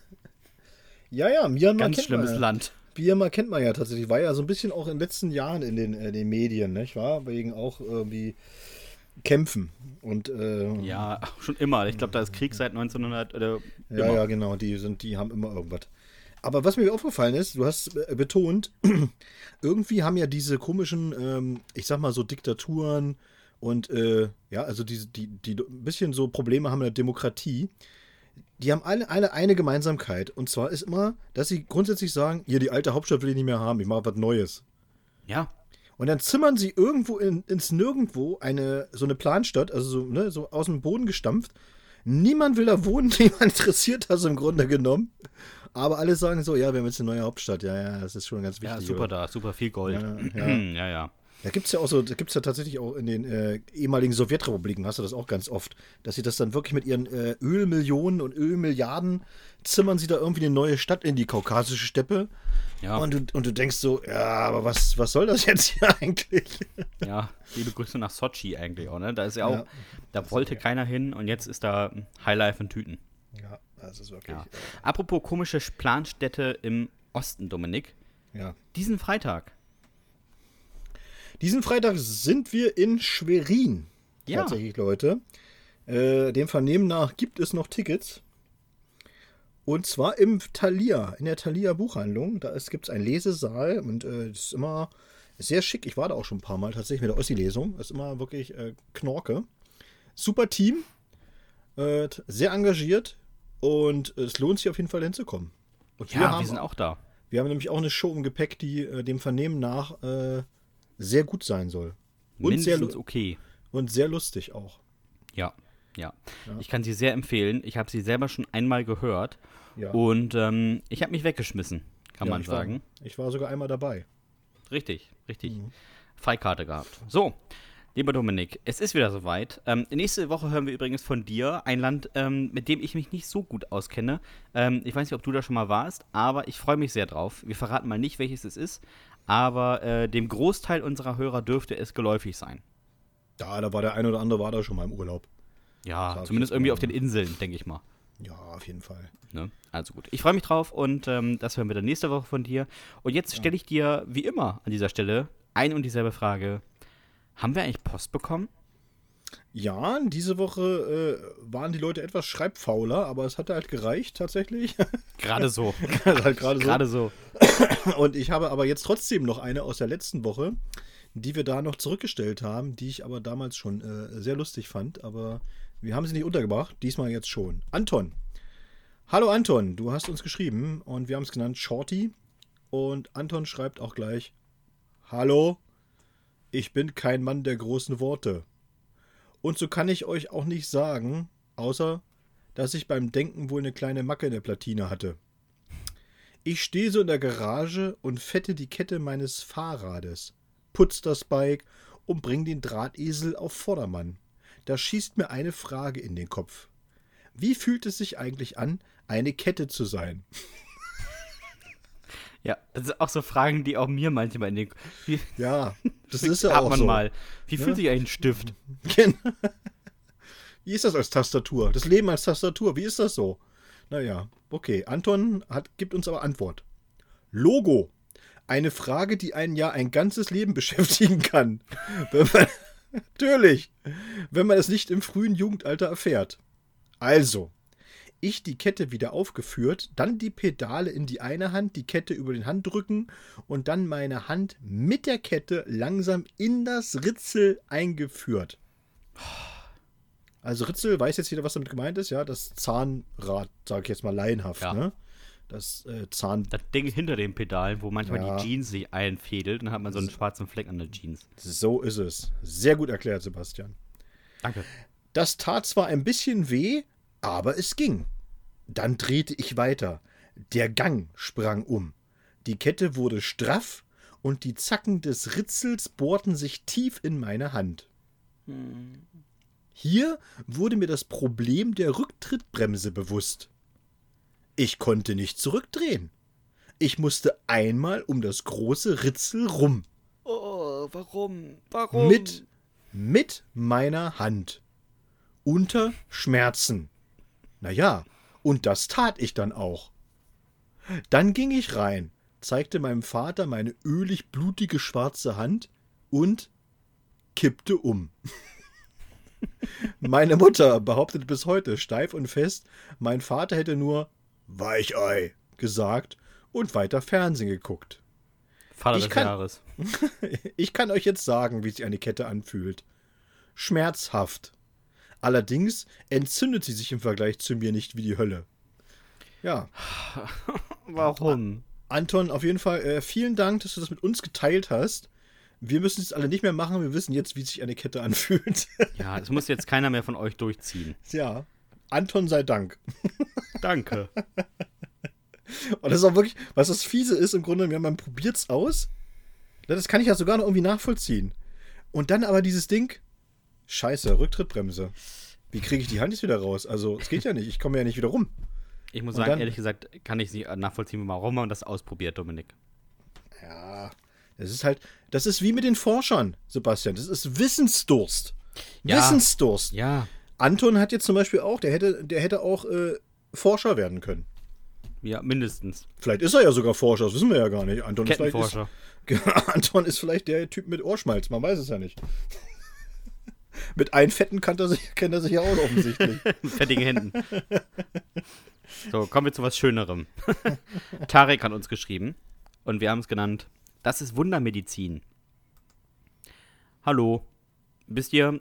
Ja, ja, Myanmar Ganz schlimmes man, Land. Myanmar kennt man ja tatsächlich. War ja so ein bisschen auch in den letzten Jahren in den, äh, den Medien, nicht wahr? Wegen auch irgendwie Kämpfen. Und, äh, ja, schon immer. Ich glaube, da ist Krieg seit 1900 oder Ja, ja, genau. Die, sind, die haben immer irgendwas. Aber was mir aufgefallen ist, du hast äh, betont, irgendwie haben ja diese komischen, ähm, ich sag mal so Diktaturen und äh, ja, also die, die, die ein bisschen so Probleme haben mit der Demokratie die haben alle, alle eine Gemeinsamkeit. Und zwar ist immer, dass sie grundsätzlich sagen, hier, die alte Hauptstadt will ich nicht mehr haben, ich mache was Neues. Ja. Und dann zimmern sie irgendwo in, ins Nirgendwo eine, so eine Planstadt, also so, ne, so aus dem Boden gestampft. Niemand will da wohnen, niemand interessiert das im Grunde genommen. Aber alle sagen so, ja, wir haben jetzt eine neue Hauptstadt. Ja, ja, das ist schon ganz wichtig. Ja, super oder? da, super viel Gold. Ja, Ja, ja. ja. Da gibt es ja auch so, da gibt es ja tatsächlich auch in den äh, ehemaligen Sowjetrepubliken, hast du das auch ganz oft, dass sie das dann wirklich mit ihren äh, Ölmillionen und Ölmilliarden zimmern sie da irgendwie eine neue Stadt in die kaukasische Steppe. Ja. Und, du, und du denkst so, ja, aber was, was soll das jetzt hier eigentlich? Ja, liebe Grüße nach Sochi eigentlich auch, ne? Da ist ja auch, Ja. da wollte keiner hin und jetzt ist da Highlife in Tüten. Ja, das ist wirklich. Ja. Apropos komische Planstädte im Osten, Dominik. Äh, ja. Diesen Freitag. Diesen Freitag sind wir in Schwerin. Ja. Tatsächlich, Leute. Äh, dem Vernehmen nach gibt es noch Tickets. Und zwar im Thalia, in der Thalia Buchhandlung. Da gibt es einen Lesesaal und äh, das ist immer sehr schick. Ich war da auch schon ein paar Mal tatsächlich mit der Ossi-Lesung. Das ist immer wirklich äh, Knorke. Super Team. Äh, sehr engagiert. Und es lohnt sich auf jeden Fall hinzukommen. Und Ja, wir, haben sind auch da. wir haben nämlich auch eine Show im Gepäck, die äh, dem Vernehmen nach äh, sehr gut sein soll. Und sehr, Mindestens okay. und sehr lustig auch. Ja, ja. Ich kann sie sehr empfehlen. Ich habe sie selber schon einmal gehört Ja. und ähm, ich habe mich weggeschmissen, kann Ja, man ich war- sagen. Ich war sogar einmal dabei. Richtig, richtig. Mhm. Freikarte gehabt. So, lieber Dominik, es ist wieder soweit. Ähm, nächste Woche hören wir übrigens von dir ein Land, ähm, mit dem ich mich nicht so gut auskenne. Ähm, ich weiß nicht, ob du da schon mal warst, aber ich freue mich sehr drauf. Wir verraten mal nicht, welches es ist, aber äh, dem Großteil unserer Hörer dürfte es geläufig sein. Da, da war der ein oder andere war da schon mal im Urlaub. Ja, Sag zumindest irgendwie auf den Inseln, denke ich mal. Ja, auf jeden Fall. Ne? Also gut. Ich freue mich drauf und ähm, das hören wir dann nächste Woche von dir. Und jetzt stelle ich dir, wie immer, an dieser Stelle ein und dieselbe Frage. Haben wir eigentlich Post bekommen? Ja, diese Woche äh, waren die Leute etwas schreibfauler, aber es hat halt gereicht tatsächlich. Gerade so. halt gerade so. Gerade so. Und ich habe aber jetzt trotzdem noch eine aus der letzten Woche, die wir da noch zurückgestellt haben, die ich aber damals schon äh, sehr lustig fand. Aber wir haben sie nicht untergebracht, diesmal jetzt schon. Anton. Hallo Anton, du hast uns geschrieben und wir haben es genannt Shorty. Und Anton schreibt auch gleich: Hallo, ich bin kein Mann der großen Worte. Und so kann ich euch auch nicht sagen, außer dass ich beim Denken wohl eine kleine Macke in der Platine hatte. Ich stehe so in der Garage und fette die Kette meines Fahrrades, putz das Bike und bring den Drahtesel auf Vordermann. Da schießt mir eine Frage in den Kopf. Wie fühlt es sich eigentlich an, eine Kette zu sein? Ja, das sind auch so Fragen, die auch mir manchmal in den. Wie, Ja, das ist ja auch man so. mal. Wie fühlt sich ein Stift? Genau. Wie ist das als Tastatur? Das Leben als Tastatur, wie ist das so? Naja, okay. Anton hat, gibt uns aber Antwort. Logo. Eine Frage, die einen ja ein ganzes Leben beschäftigen kann. Wenn man, natürlich. Wenn man es nicht im frühen Jugendalter erfährt. Also, ich die Kette wieder aufgeführt, dann die Pedale in die eine Hand, die Kette über den Handrücken und dann meine Hand mit der Kette langsam in das Ritzel eingeführt. Also Ritzel, weiß jetzt jeder, was damit gemeint ist, ja, das Zahnrad, sage ich jetzt mal laienhaft, Ja. ne? Das äh, Zahn, Das Ding hinter den Pedalen, wo manchmal Ja. die Jeans sich einfädelt, dann hat man so einen schwarzen Fleck an der Jeans. so ist es. Sehr gut erklärt, Sebastian. Danke. Das tat zwar ein bisschen weh, aber es ging. Dann drehte ich weiter. Der Gang sprang um. Die Kette wurde straff und die Zacken des Ritzels bohrten sich tief in meine Hand. Hier wurde mir das Problem der Rücktrittbremse bewusst. Ich konnte nicht zurückdrehen. Ich musste einmal um das große Ritzel rum. Oh, warum? Warum? Mit, mit meiner Hand. Unter Schmerzen. Naja, und das tat ich dann auch. Dann ging ich rein, zeigte meinem Vater meine ölig blutige schwarze Hand und kippte um. Meine Mutter behauptet bis heute steif und fest, mein Vater hätte nur Weichei gesagt und weiter Fernsehen geguckt. Vater Ich des kann- Jahres. Ich kann euch jetzt sagen, wie sich eine Kette anfühlt. Schmerzhaft. Allerdings entzündet sie sich im Vergleich zu mir nicht wie die Hölle. Ja. Warum? Anton, auf jeden Fall äh, vielen Dank, dass du das mit uns geteilt hast. Wir müssen es alle nicht mehr machen. Wir wissen jetzt, wie sich eine Kette anfühlt. Ja, es muss jetzt keiner mehr von euch durchziehen. ja. Anton sei Dank. Danke. Und das ist auch wirklich, was das Fiese ist, im Grunde, man probiert es aus. Das kann ich ja sogar noch irgendwie nachvollziehen. Und dann aber dieses Ding, scheiße, Rücktrittbremse. Wie kriege ich die Hand jetzt wieder raus? Also, es geht ja nicht, ich komme ja nicht wieder rum. Ich muss Und sagen, dann- ehrlich gesagt, kann ich nicht nachvollziehen, warum man das ausprobiert, Dominik. Ja, das ist halt, das ist wie mit den Forschern, Sebastian. Das ist Wissensdurst. Ja. Wissensdurst. Ja, Anton hat jetzt zum Beispiel auch, der hätte, der hätte auch äh, Forscher werden können. ja, mindestens. Vielleicht ist er ja sogar Forscher, das wissen wir ja gar nicht. Anton ist, vielleicht ist, Anton ist vielleicht der Typ mit Ohrschmalz, man weiß es ja nicht. mit einem Fetten kennt er sich, kennt er sich ja auch offensichtlich. Mit fettigen Händen. So, kommen wir zu was Schönerem. Tarek hat uns geschrieben und wir haben es genannt, das ist Wundermedizin. Hallo. Wisst ihr,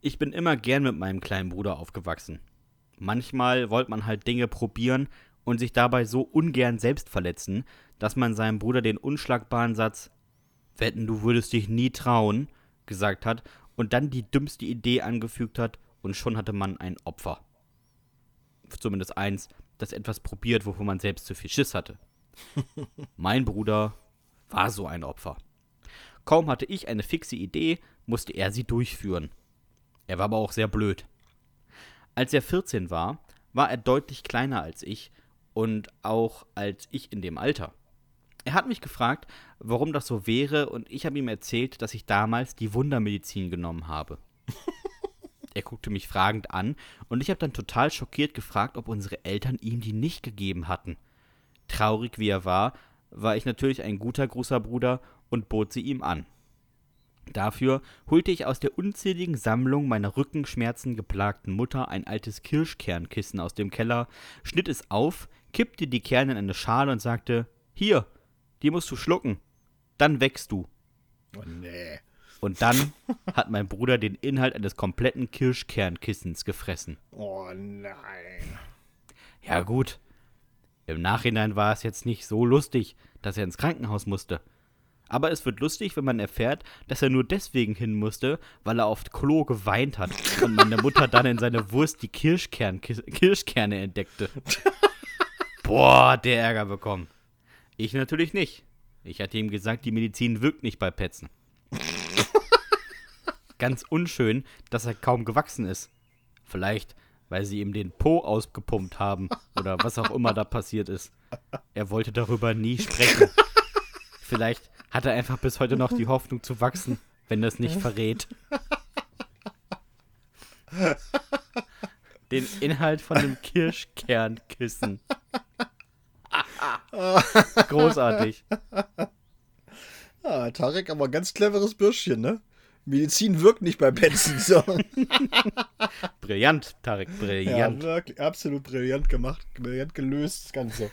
ich bin immer gern mit meinem kleinen Bruder aufgewachsen. Manchmal wollte man halt Dinge probieren und sich dabei so ungern selbst verletzen, dass man seinem Bruder den unschlagbaren Satz Wetten, du würdest dich nie trauen, gesagt hat und dann die dümmste Idee angefügt hat und schon hatte man ein Opfer. Zumindest eins, das etwas probiert, wovon man selbst zu viel Schiss hatte. mein Bruder war so ein Opfer. Kaum hatte ich eine fixe Idee, musste er sie durchführen. Er war aber auch sehr blöd. Als er 14 war, war er deutlich kleiner als ich und auch als ich in dem Alter. Er hat mich gefragt, warum das so wäre, und ich habe ihm erzählt, dass ich damals die Wundermedizin genommen habe. er guckte mich fragend an, und ich habe dann total schockiert gefragt, ob unsere Eltern ihm die nicht gegeben hatten. Traurig wie er war, war ich natürlich ein guter großer Bruder und bot sie ihm an. Dafür holte ich aus der unzähligen Sammlung meiner Rückenschmerzen geplagten Mutter ein altes Kirschkernkissen aus dem Keller, schnitt es auf, kippte die Kerne in eine Schale und sagte: Hier, die musst du schlucken. Dann wächst du. Oh nee. Und dann hat mein Bruder den Inhalt eines kompletten Kirschkernkissens gefressen. Oh nein. Ja, gut. Im Nachhinein war es jetzt nicht so lustig, dass er ins Krankenhaus musste. Aber es wird lustig, wenn man erfährt, dass er nur deswegen hin musste, weil er auf Klo geweint hat und meine Mutter dann in seine Wurst die Kirschkern Kirschkerne entdeckte. Boah, der Ärger bekommen. Ich natürlich nicht. Ich hatte ihm gesagt, die Medizin wirkt nicht bei Petzen. Ganz unschön, dass er kaum gewachsen ist. Vielleicht, weil sie ihm den Po ausgepumpt haben oder was auch immer da passiert ist. Er wollte darüber nie sprechen. Vielleicht hat er einfach bis heute noch die Hoffnung zu wachsen, wenn das nicht verrät. Den Inhalt von dem Kirschkernkissen. Großartig. Ah, Tarek, aber ganz cleveres Bürschchen, ne? Medizin wirkt nicht bei Petzen. So. Brillant, Tarek, Ja, brillant. wirklich, absolut brillant gemacht, brillant gelöst, das Ganze.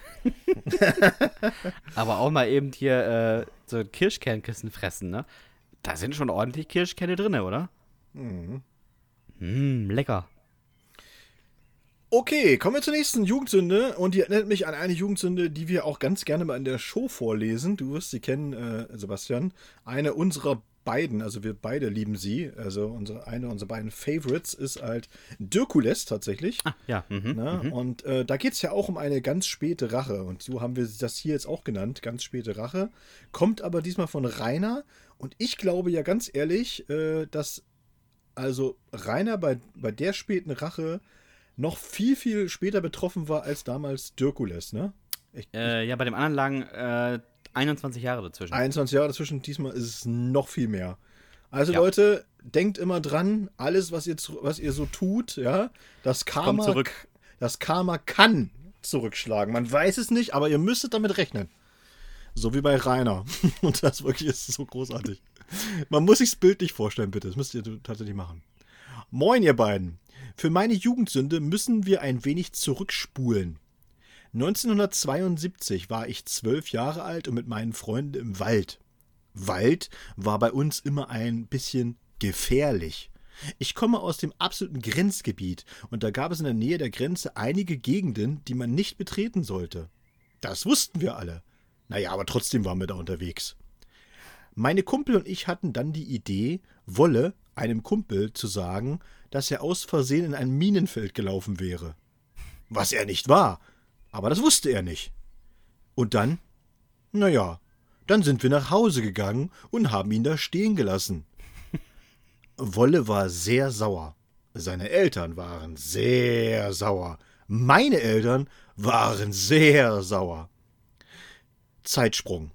Aber auch mal eben hier äh, so ein Kirschkernkissen fressen, ne? Da sind schon ordentlich Kirschkerne drin, oder? Mhm. Mm, lecker. Okay, kommen wir zur nächsten Jugendsünde. Und die erinnert mich an eine Jugendsünde, die wir auch ganz gerne mal in der Show vorlesen. Du wirst sie kennen, äh, Sebastian. Eine unserer beiden, also wir beide lieben sie. Also unsere, eine unserer beiden Favorites ist halt Dirkules tatsächlich. Ah, ja. Mhm. Ne? Und äh, da geht es ja auch um eine ganz späte Rache. Und so haben wir das hier jetzt auch genannt, ganz späte Rache. Kommt aber diesmal von Rainer. Und ich glaube ja ganz ehrlich, äh, dass also Rainer bei, bei der späten Rache noch viel, viel später betroffen war als damals Dirkules, ne? Ich, Äh, ja, bei dem anderen lagen äh, 21 Jahre dazwischen. 21 Jahre dazwischen, diesmal ist es noch viel mehr. Also Ja. Leute, denkt immer dran, alles, was ihr, was ihr so tut, ja, das Karma, zurück. das Karma kann zurückschlagen. Man weiß es nicht, aber ihr müsstet damit rechnen. So wie bei Rainer. Und das wirklich ist so großartig. Man muss sich's bildlich vorstellen, bitte. Das müsst ihr tatsächlich machen. Moin, ihr beiden. Für meine Jugendsünde müssen wir ein wenig zurückspulen. 1972 war ich zwölf Jahre alt und mit meinen Freunden im Wald. Wald war bei uns immer ein bisschen gefährlich. Ich komme aus dem absoluten Grenzgebiet und da gab es in der Nähe der Grenze einige Gegenden, die man nicht betreten sollte. Das wussten wir alle. Naja, aber trotzdem waren wir da unterwegs. Meine Kumpel und ich hatten dann die Idee, Wolle, einem Kumpel, zu sagen, dass er aus Versehen in ein Minenfeld gelaufen wäre. Was er nicht war, aber das wusste er nicht. Und dann? Naja, dann sind wir nach Hause gegangen und haben ihn da stehen gelassen. Wolle war sehr sauer. Seine Eltern waren sehr sauer. Meine Eltern waren sehr sauer. Zeitsprung.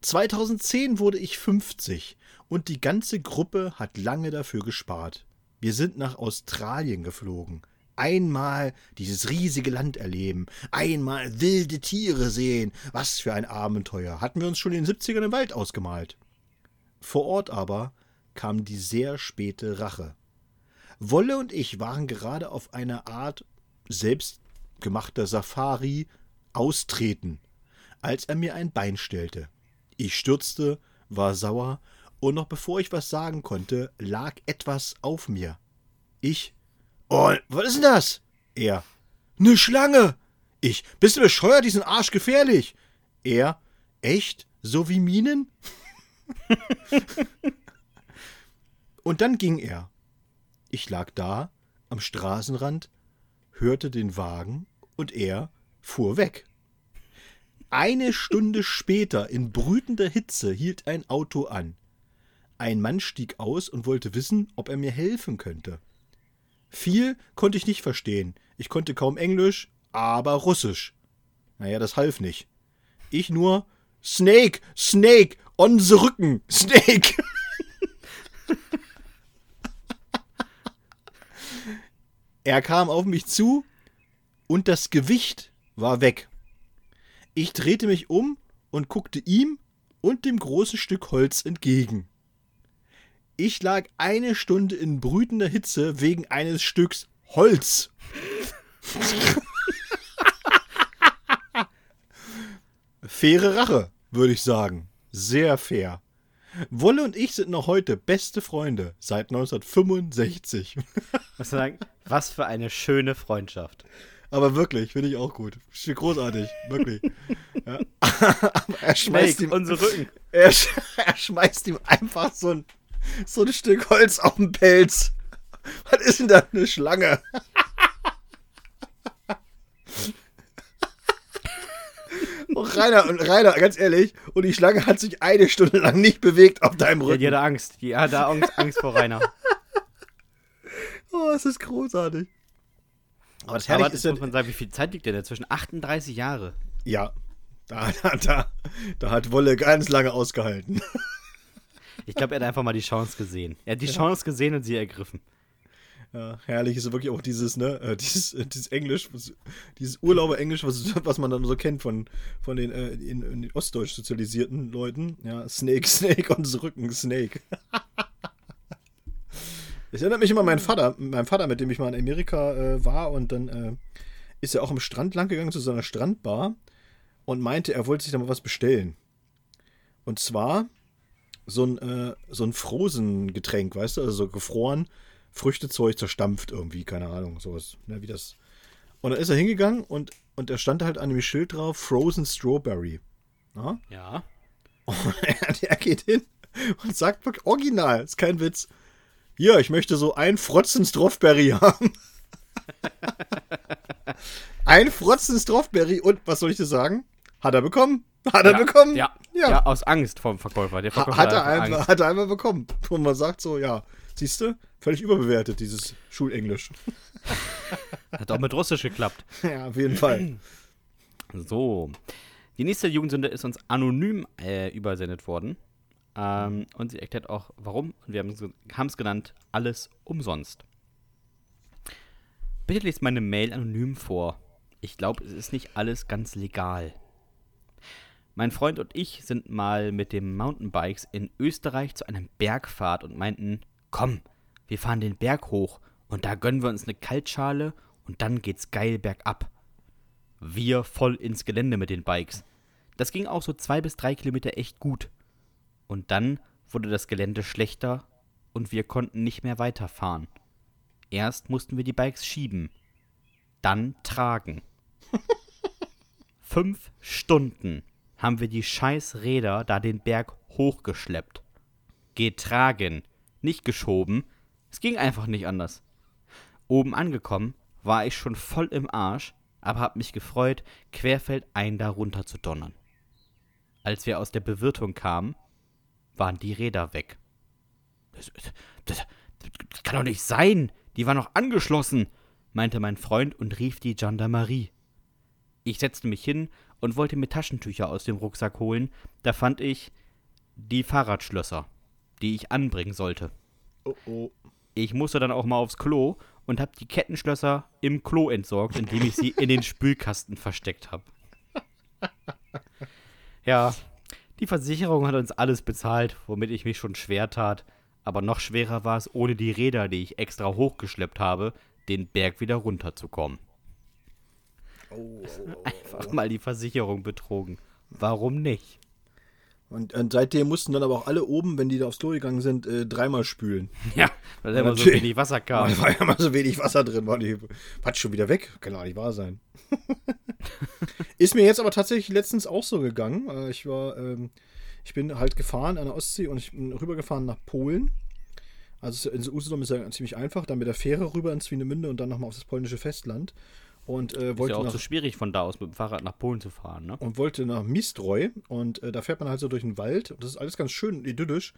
2010 wurde ich 50 und die ganze Gruppe hat lange dafür gespart. Wir sind nach Australien geflogen. Einmal dieses riesige Land erleben, einmal wilde Tiere sehen. Was für ein Abenteuer. Hatten wir uns schon in den 70ern im Wald ausgemalt. Vor Ort aber kam die sehr späte Rache. Wolle und ich waren gerade auf einer Art selbstgemachter Safari austreten, als er mir ein Bein stellte. Ich stürzte, war sauer, und noch bevor ich was sagen konnte, lag etwas auf mir. Ich. Oh, was ist denn das? Er. Ne Schlange! Ich. Bist du bescheuert, diesen Arsch gefährlich? Er. Echt? So wie Minen? Und dann ging er. Ich lag da, am Straßenrand, hörte den Wagen und er fuhr weg. Eine Stunde später, in brütender Hitze, hielt ein Auto an. Ein Mann stieg aus und wollte wissen, ob er mir helfen könnte. Viel konnte ich nicht verstehen. Ich konnte kaum Englisch, aber Russisch. Naja, das half nicht. Ich nur Snake, Snake, on the Rücken, Snake. Er kam auf mich zu und das Gewicht war weg. Ich drehte mich um und guckte ihm und dem großen Stück Holz entgegen. Ich lag eine Stunde in brütender Hitze wegen eines Stücks Holz. Faire Rache, würde ich sagen. Sehr fair. Wolle und ich sind noch heute beste Freunde seit 1965. Was sagen? Was für eine schöne Freundschaft. Aber wirklich, finde ich auch gut. Großartig, wirklich. Ja. er schmeißt ihm, unsere Rücken. er, sch- er schmeißt ihm einfach so ein, so ein Stück Holz auf den Pelz. Was ist denn da eine Schlange? Und Rainer, und Rainer, ganz ehrlich, und die Schlange hat sich eine Stunde lang nicht bewegt auf deinem Ja, Rücken. die hatte Angst. Die hatte Angst, Angst vor Rainer. Oh, es ist großartig. Aber das Aber das ist ja, muss man sagen, wie viel Zeit liegt denn dazwischen? 38 Jahre. ja, da, da, da, da hat Wolle ganz lange ausgehalten. Ich glaube, er hat einfach mal die Chance gesehen. Er hat die Chance gesehen und sie ergriffen. Ja, herrlich ist wirklich auch dieses, ne, äh, dieses, äh, dieses Englisch, was, dieses Urlauber-Englisch, was, was man dann so kennt von, von den äh, in, in den ostdeutsch sozialisierten Leuten. Ja, Snake, Snake und Rücken, Snake. Es erinnert mich immer an meinen Vater, mein Vater, mit dem ich mal in Amerika äh, war und dann ist er auch am Strand lang gegangen zu seiner Strandbar und meinte, er wollte sich da mal was bestellen. Und zwar so ein, äh, so ein Frozen-Getränk, weißt du, also so gefroren, Früchtezeug zerstampft irgendwie, keine Ahnung, sowas, ne, wie das. Und dann ist er hingegangen und, und da stand halt an dem Schild drauf Frozen Strawberry. Ja? Ja. Und er, der geht hin und sagt wirklich original, ist kein Witz. Hier, ich möchte so ein Frotzen Strawberry haben. ein Frotzen Strawberry und was soll ich dir sagen? Hat er bekommen? Hat er ja. bekommen? Ja. Ja. ja. aus Angst vom Verkäufer. Der Ha- Verkäufer Hat er, Angst. hat er einfach bekommen. Und man sagt so, ja, siehst du, völlig überbewertet, dieses Schulenglisch. Hat auch mit Russisch geklappt. ja, auf jeden Fall. So. Die nächste Jugendsünde ist uns anonym äh, übersendet worden. Ähm, und sie erklärt auch, warum. Und wir haben es genannt, alles umsonst. Bitte lest meine Mail anonym vor. Ich glaube, es ist nicht alles ganz legal. Mein Freund und ich sind mal mit dem Mountainbikes in Österreich zu einem Bergfahrt und meinten, komm, wir fahren den Berg hoch und da gönnen wir uns eine Kaltschale und dann geht's geil bergab. Wir voll ins Gelände mit den Bikes. Das ging auch so zwei bis drei Kilometer echt gut. Und dann wurde das Gelände schlechter und wir konnten nicht mehr weiterfahren. Erst mussten wir die Bikes schieben, dann tragen. Fünf Stunden haben wir die scheiß Räder da den Berg hochgeschleppt. Getragen, nicht geschoben. Es ging einfach nicht anders. Oben angekommen war ich schon voll im Arsch, aber hab mich gefreut, querfeldein da runter zu donnern. Als wir aus der Bewirtung kamen, waren die Räder weg. Das, das, das kann doch nicht sein. Die waren noch angeschlossen, meinte mein Freund und rief die Gendarmerie. Ich setzte mich hin und wollte mir Taschentücher aus dem Rucksack holen. Da fand ich die Fahrradschlösser, die ich anbringen sollte. Oh oh. Ich musste dann auch mal aufs Klo und habe die Kettenschlösser im Klo entsorgt, indem ich sie in den Spülkasten versteckt habe. Ja, die Versicherung hat uns alles bezahlt, womit ich mich schon schwer tat. Aber noch schwerer war es, ohne die Räder, die ich extra hochgeschleppt habe, den Berg wieder runterzukommen. Oh, oh, oh, Einfach mal die Versicherung betrogen. Warum nicht? Und, und seitdem mussten dann aber auch alle oben, wenn die da aufs Klo gegangen sind, äh, dreimal spülen. Ja, weil da immer so wenig Wasser Da kam. war ja immer so wenig Wasser drin. War die, was, schon wieder weg? Kann doch nicht wahr sein. Ist mir jetzt aber tatsächlich letztens auch so gegangen. Äh, Ich war, ähm, ich bin halt gefahren an der Ostsee und ich bin rübergefahren nach Polen. Also in Usedom ist ja ziemlich einfach, dann mit der Fähre rüber ins Swinemünde und dann nochmal auf das polnische Festland. Und äh, Ist wollte ja auch nach, so schwierig von da aus mit dem Fahrrad nach Polen zu fahren, ne? und wollte nach Mistreu und äh, da fährt man halt so durch den Wald und das ist alles ganz schön idyllisch.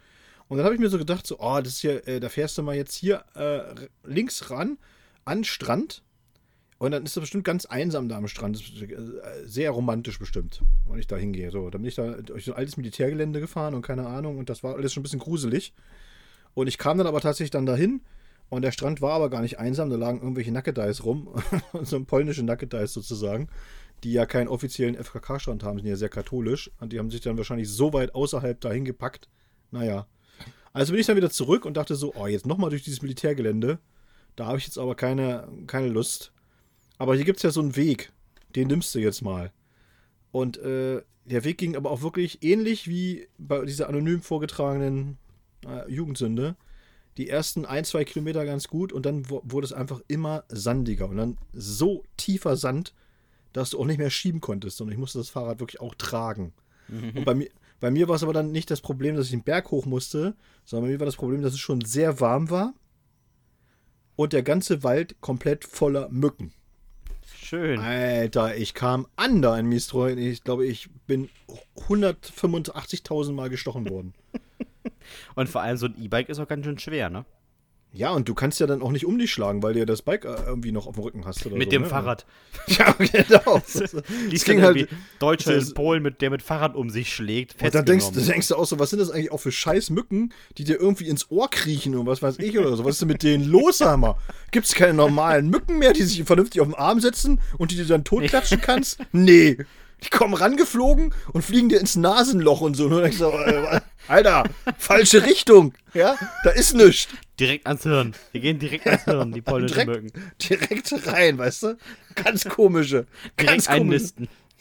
Und dann habe ich mir so gedacht, so, oh, das ist ja, äh, da fährst du mal jetzt hier äh, links ran an den Strand und dann ist das bestimmt ganz einsam da am Strand. Äh, sehr romantisch bestimmt, wenn ich da hingehe. So, dann bin ich da durch so ein altes Militärgelände gefahren und keine Ahnung und das war alles schon ein bisschen gruselig. Und ich kam dann aber tatsächlich dann dahin und der Strand war aber gar nicht einsam, da lagen irgendwelche Nackedeis rum, so ein polnische Nackedeis sozusagen, die ja keinen offiziellen FKK-Strand haben, sind ja sehr katholisch und die haben sich dann wahrscheinlich so weit außerhalb dahin gepackt. Naja. Also bin ich dann wieder zurück und dachte so, oh, jetzt nochmal durch dieses Militärgelände. Da habe ich jetzt aber keine, keine Lust. Aber hier gibt es ja so einen Weg, den nimmst du jetzt mal. Und äh, der Weg ging aber auch wirklich ähnlich wie bei dieser anonym vorgetragenen äh, Jugendsünde. Die ersten ein, zwei Kilometer ganz gut und dann wurde es einfach immer sandiger und dann so tiefer Sand, dass du auch nicht mehr schieben konntest, sondern ich musste das Fahrrad wirklich auch tragen. Und bei mir, bei mir war es aber dann nicht das Problem, dass ich den Berg hoch musste, sondern bei mir war das Problem, dass es schon sehr warm war und der ganze Wald komplett voller Mücken. Schön. Alter, ich kam an da in Mistreu. Ich glaube, ich bin 185.000 Mal gestochen worden. Und vor allem so ein E-Bike ist auch ganz schön schwer, ne? Ja, und du kannst ja dann auch nicht um dich schlagen, weil du ja das Bike äh, irgendwie noch auf dem Rücken hast. Oder Mit so, dem ne? Fahrrad. Ja, genau. Liest ging dann halt- Deutscher das- in Polen, mit, der mit Fahrrad um sich schlägt, Und dann denkst, festgenommen. denkst du auch so, was sind das eigentlich auch für scheiß Mücken, die dir irgendwie ins Ohr kriechen und was weiß ich oder so. Was ist denn mit denen los, Hammer? Gibt es keine normalen Mücken mehr, die sich vernünftig auf den Arm setzen und die du dann totklatschen kannst? Nee. Die kommen rangeflogen und fliegen dir ins Nasenloch und so. Und denkst so, äh, Alter, falsche Richtung. Ja, da ist nichts. Direkt ans Hirn. Die gehen direkt ans Hirn, die polnischen Direkt, Mücken. direkt rein, weißt du? Ganz komische. Ganz komische,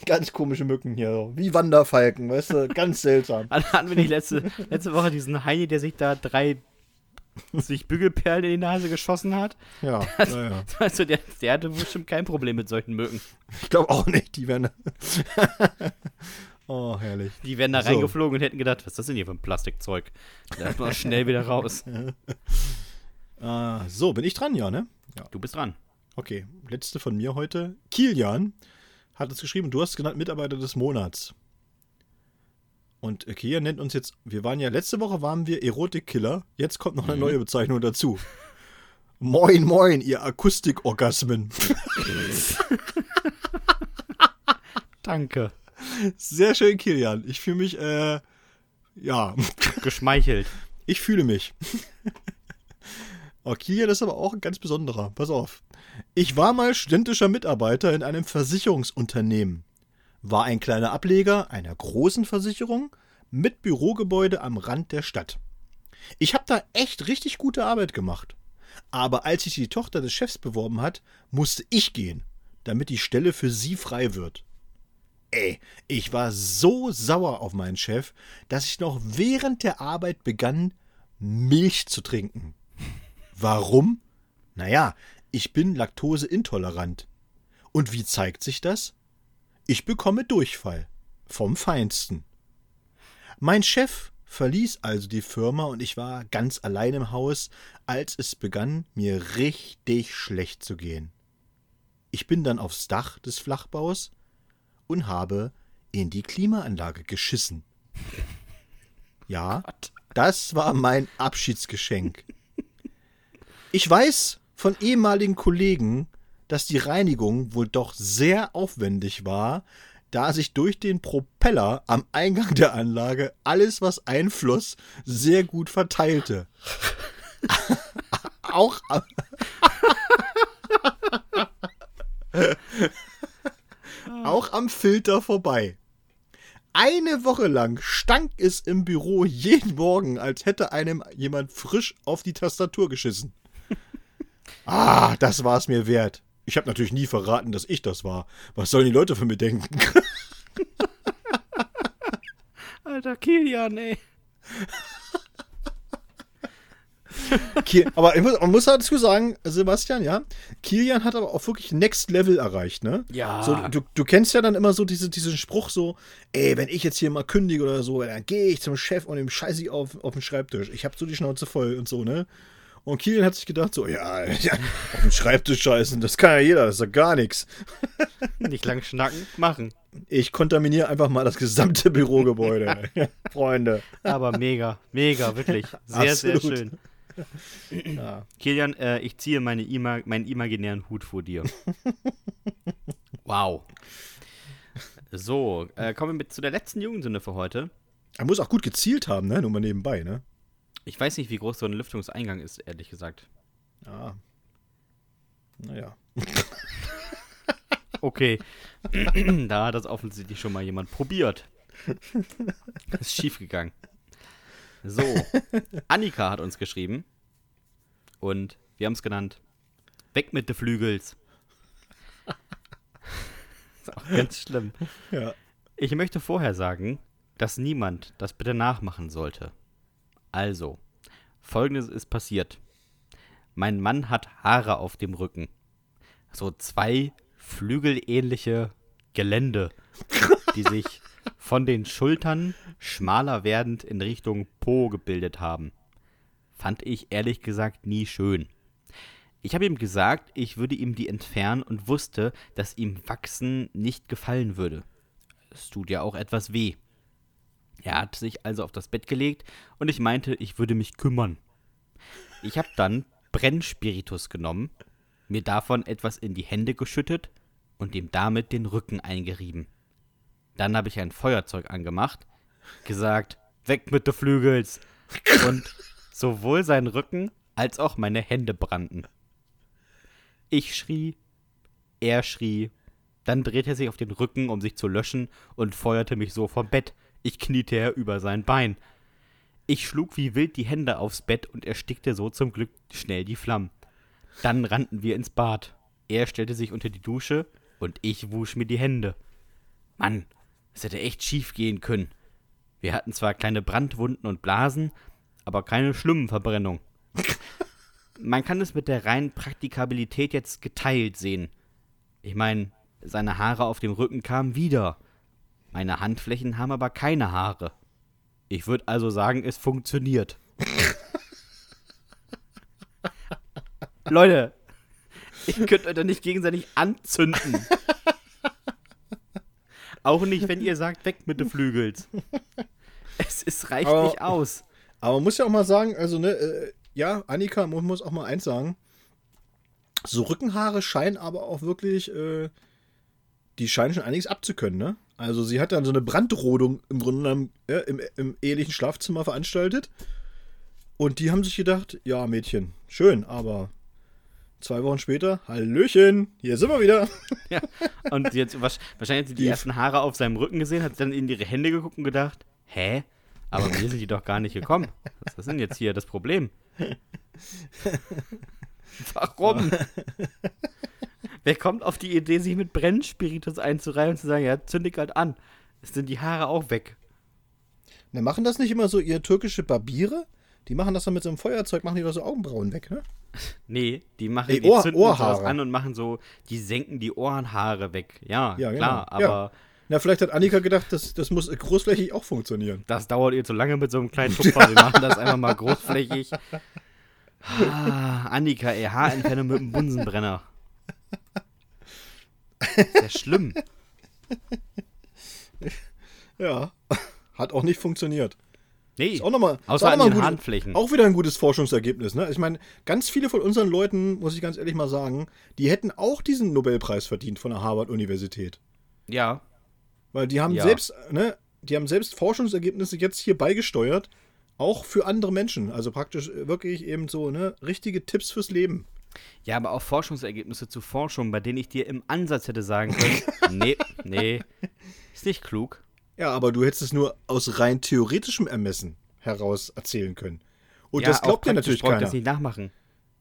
ganz komische Mücken hier. Wie Wanderfalken, weißt du? Ganz seltsam. Dann hatten wir nicht letzte, letzte Woche diesen Heini, der sich da drei sich Bügelperlen in die Nase geschossen hat. Ja, ja, ja. Also der, der hatte bestimmt kein Problem mit solchen Mücken. Ich glaube auch nicht, die werden. oh, herrlich. Die wären da So. reingeflogen und hätten gedacht, was ist das denn hier für ein Plastikzeug? Da ist man schnell wieder raus. Ah, so, bin ich dran, ja, ne? Ja. Du bist dran. Okay, letzte von mir heute. Kilian hat es geschrieben, du hast genannt Mitarbeiter des Monats. Und äh, Kilian nennt uns jetzt, wir waren ja, letzte Woche waren wir Erotikkiller, jetzt kommt noch eine neue Bezeichnung dazu. Moin, moin, ihr Akustikorgasmen. Danke. Sehr schön, Kilian. Ich fühle mich, äh, ja, Geschmeichelt. Ich fühle mich. oh, Kilian ist aber auch ein ganz besonderer. Pass auf. Ich war mal studentischer Mitarbeiter in einem Versicherungsunternehmen. War ein kleiner Ableger einer großen Versicherung mit Bürogebäude am Rand der Stadt. Ich habe da echt richtig gute Arbeit gemacht. Aber als sich die Tochter des Chefs beworben hat, musste ich gehen, damit die Stelle für sie frei wird. Ey, ich war so sauer auf meinen Chef, dass ich noch während der Arbeit begann, Milch zu trinken. Warum? Naja, ich bin laktoseintolerant. Und wie zeigt sich das? Ich bekomme Durchfall. Vom Feinsten. Mein Chef verließ also die Firma und ich war ganz allein im Haus, als es begann, mir richtig schlecht zu gehen. Ich bin dann aufs Dach des Flachbaus und habe in die Klimaanlage geschissen. Ja, das war mein Abschiedsgeschenk. Ich weiß von ehemaligen Kollegen, dass die Reinigung wohl doch sehr aufwendig war, da sich durch den Propeller am Eingang der Anlage alles, was einfloss, sehr gut verteilte. Auch am Auch am Filter vorbei. Eine Woche lang stank es im Büro jeden Morgen, als hätte einem jemand frisch auf die Tastatur geschissen. Ah, das war es mir wert. Ich habe natürlich nie verraten, dass ich das war. Was sollen die Leute von mir denken? Alter Kilian, ey. Kiel, aber muss, man muss dazu sagen, Sebastian, ja, Kilian hat aber auch wirklich Next Level erreicht, ne? Ja. So, du, du kennst ja dann immer so diese, diesen Spruch so, ey, wenn ich jetzt hier mal kündige oder so, dann gehe ich zum Chef und ihm scheiße ich auf, auf den Schreibtisch. Ich habe so die Schnauze voll und so, ne? Und Kilian hat sich gedacht so, ja, ja auf den Schreibtisch scheißen, das kann ja jeder, das ist ja gar nichts. Nicht lang schnacken, machen. Ich kontaminiere einfach mal das gesamte Bürogebäude. Freunde. Aber mega, mega, wirklich. Sehr, Absolut. sehr schön. Ja. Kilian, äh, ich ziehe meine ima meinen imaginären Hut vor dir. wow. So, äh, kommen wir mit zu der letzten Jugendsünde für heute. Er muss auch gut gezielt haben, ne? Nur mal nebenbei, ne? Ich weiß nicht, wie groß so ein Lüftungseingang ist, ehrlich gesagt. Ja. Naja. Okay. da hat das offensichtlich schon mal jemand probiert. Ist schiefgegangen. So. Annika hat uns geschrieben. Und wir haben es genannt. Weg mit de Flügels. ist auch ganz schlimm. Ja. Ich möchte vorher sagen, dass niemand das bitte nachmachen sollte. Also, folgendes ist passiert. Mein Mann hat Haare auf dem Rücken. So zwei flügelähnliche Gelände, die sich von den Schultern schmaler werdend in Richtung Po gebildet haben. Fand ich ehrlich gesagt nie schön. Ich habe ihm gesagt, ich würde ihm die entfernen und wusste, dass ihm Wachsen nicht gefallen würde. Es tut ja auch etwas weh. Er hat sich also auf das Bett gelegt und ich meinte, ich würde mich kümmern. Ich habe dann Brennspiritus genommen, mir davon etwas in die Hände geschüttet und ihm damit den Rücken eingerieben. Dann habe ich ein Feuerzeug angemacht, gesagt, weg mit de Flügels. Und sowohl sein Rücken als auch meine Hände brannten. Ich schrie, er schrie, dann drehte er sich auf den Rücken, um sich zu löschen, und feuerte mich so vom Bett. Ich kniete er über sein Bein. Ich schlug wie wild die Hände aufs Bett und erstickte so zum Glück schnell die Flammen. Dann rannten wir ins Bad. Er stellte sich unter die Dusche und ich wusch mir die Hände. Mann, es hätte echt schief gehen können. Wir hatten zwar kleine Brandwunden und Blasen, aber keine schlimmen Verbrennungen. Man kann es mit der reinen Praktikabilität jetzt geteilt sehen. Ich meine, seine Haare auf dem Rücken kamen wieder. Meine Handflächen haben aber keine Haare. Ich würde also sagen, es funktioniert. Leute, ihr könnt euch doch nicht gegenseitig anzünden. Auch nicht, wenn ihr sagt, weg mit den Flügels. Es ist, reicht Aber- nicht aus. Aber man muss ja auch mal sagen, also, ne, äh, ja, Annika, man muss auch mal eins sagen. So Rückenhaare scheinen aber auch wirklich, äh, die scheinen schon einiges abzukönnen, ne? Also sie hat dann so eine Brandrodung im Grunde genommen äh, im, im ehelichen Schlafzimmer veranstaltet. Und die haben sich gedacht, ja, Mädchen, schön, aber zwei Wochen später, Hallöchen, hier sind wir wieder. Ja. Und jetzt wahrscheinlich hat sie die, Die- ersten Haare auf seinem Rücken gesehen, hat dann in ihre Hände geguckt und gedacht, hä? Aber mir sind die doch gar nicht gekommen. Was ist denn jetzt hier das Problem? Warum? Wer kommt auf die Idee, sich mit Brennspiritus einzureihen und zu sagen, ja, zünd dich halt an. Es sind die Haare auch weg. Ne, machen das nicht immer so ihr türkische Barbiere? Die machen das dann mit so einem Feuerzeug, machen die doch so Augenbrauen weg, ne? Nee, die machen Ey, die Ohr- zünden sowas Ohrhaare. an und machen so, die senken die Ohrenhaare weg. Ja, Ja, klar, genau. Ja. aber Na, vielleicht hat Annika gedacht, das, das muss großflächig auch funktionieren. das dauert ihr zu lange mit so einem kleinen Tupfer. Wir machen das einfach mal großflächig. Ah, Annika, ey, Haarentfernung mit dem Bunsenbrenner. Sehr schlimm. Ja. Hat auch nicht funktioniert. Nee, Ist auch nochmal außer auch, an noch mal den ein Handflächen. gutes, auch wieder ein gutes Forschungsergebnis. Ne? Ich meine, ganz viele von unseren Leuten, muss ich ganz ehrlich mal sagen, die hätten auch diesen Nobelpreis verdient von der Harvard-Universität. Ja, Weil die haben Ja. selbst, ne, die haben selbst Forschungsergebnisse jetzt hier beigesteuert, auch für andere Menschen. Also praktisch äh, wirklich eben so, ne, richtige Tipps fürs Leben. Ja, aber auch Forschungsergebnisse zu Forschung, bei denen ich dir im Ansatz hätte sagen können, nee, nee, ist nicht klug. Ja, aber du hättest es nur aus rein theoretischem Ermessen heraus erzählen können. Und ja, das glaubt praktisch natürlich keiner. das nicht nachmachen.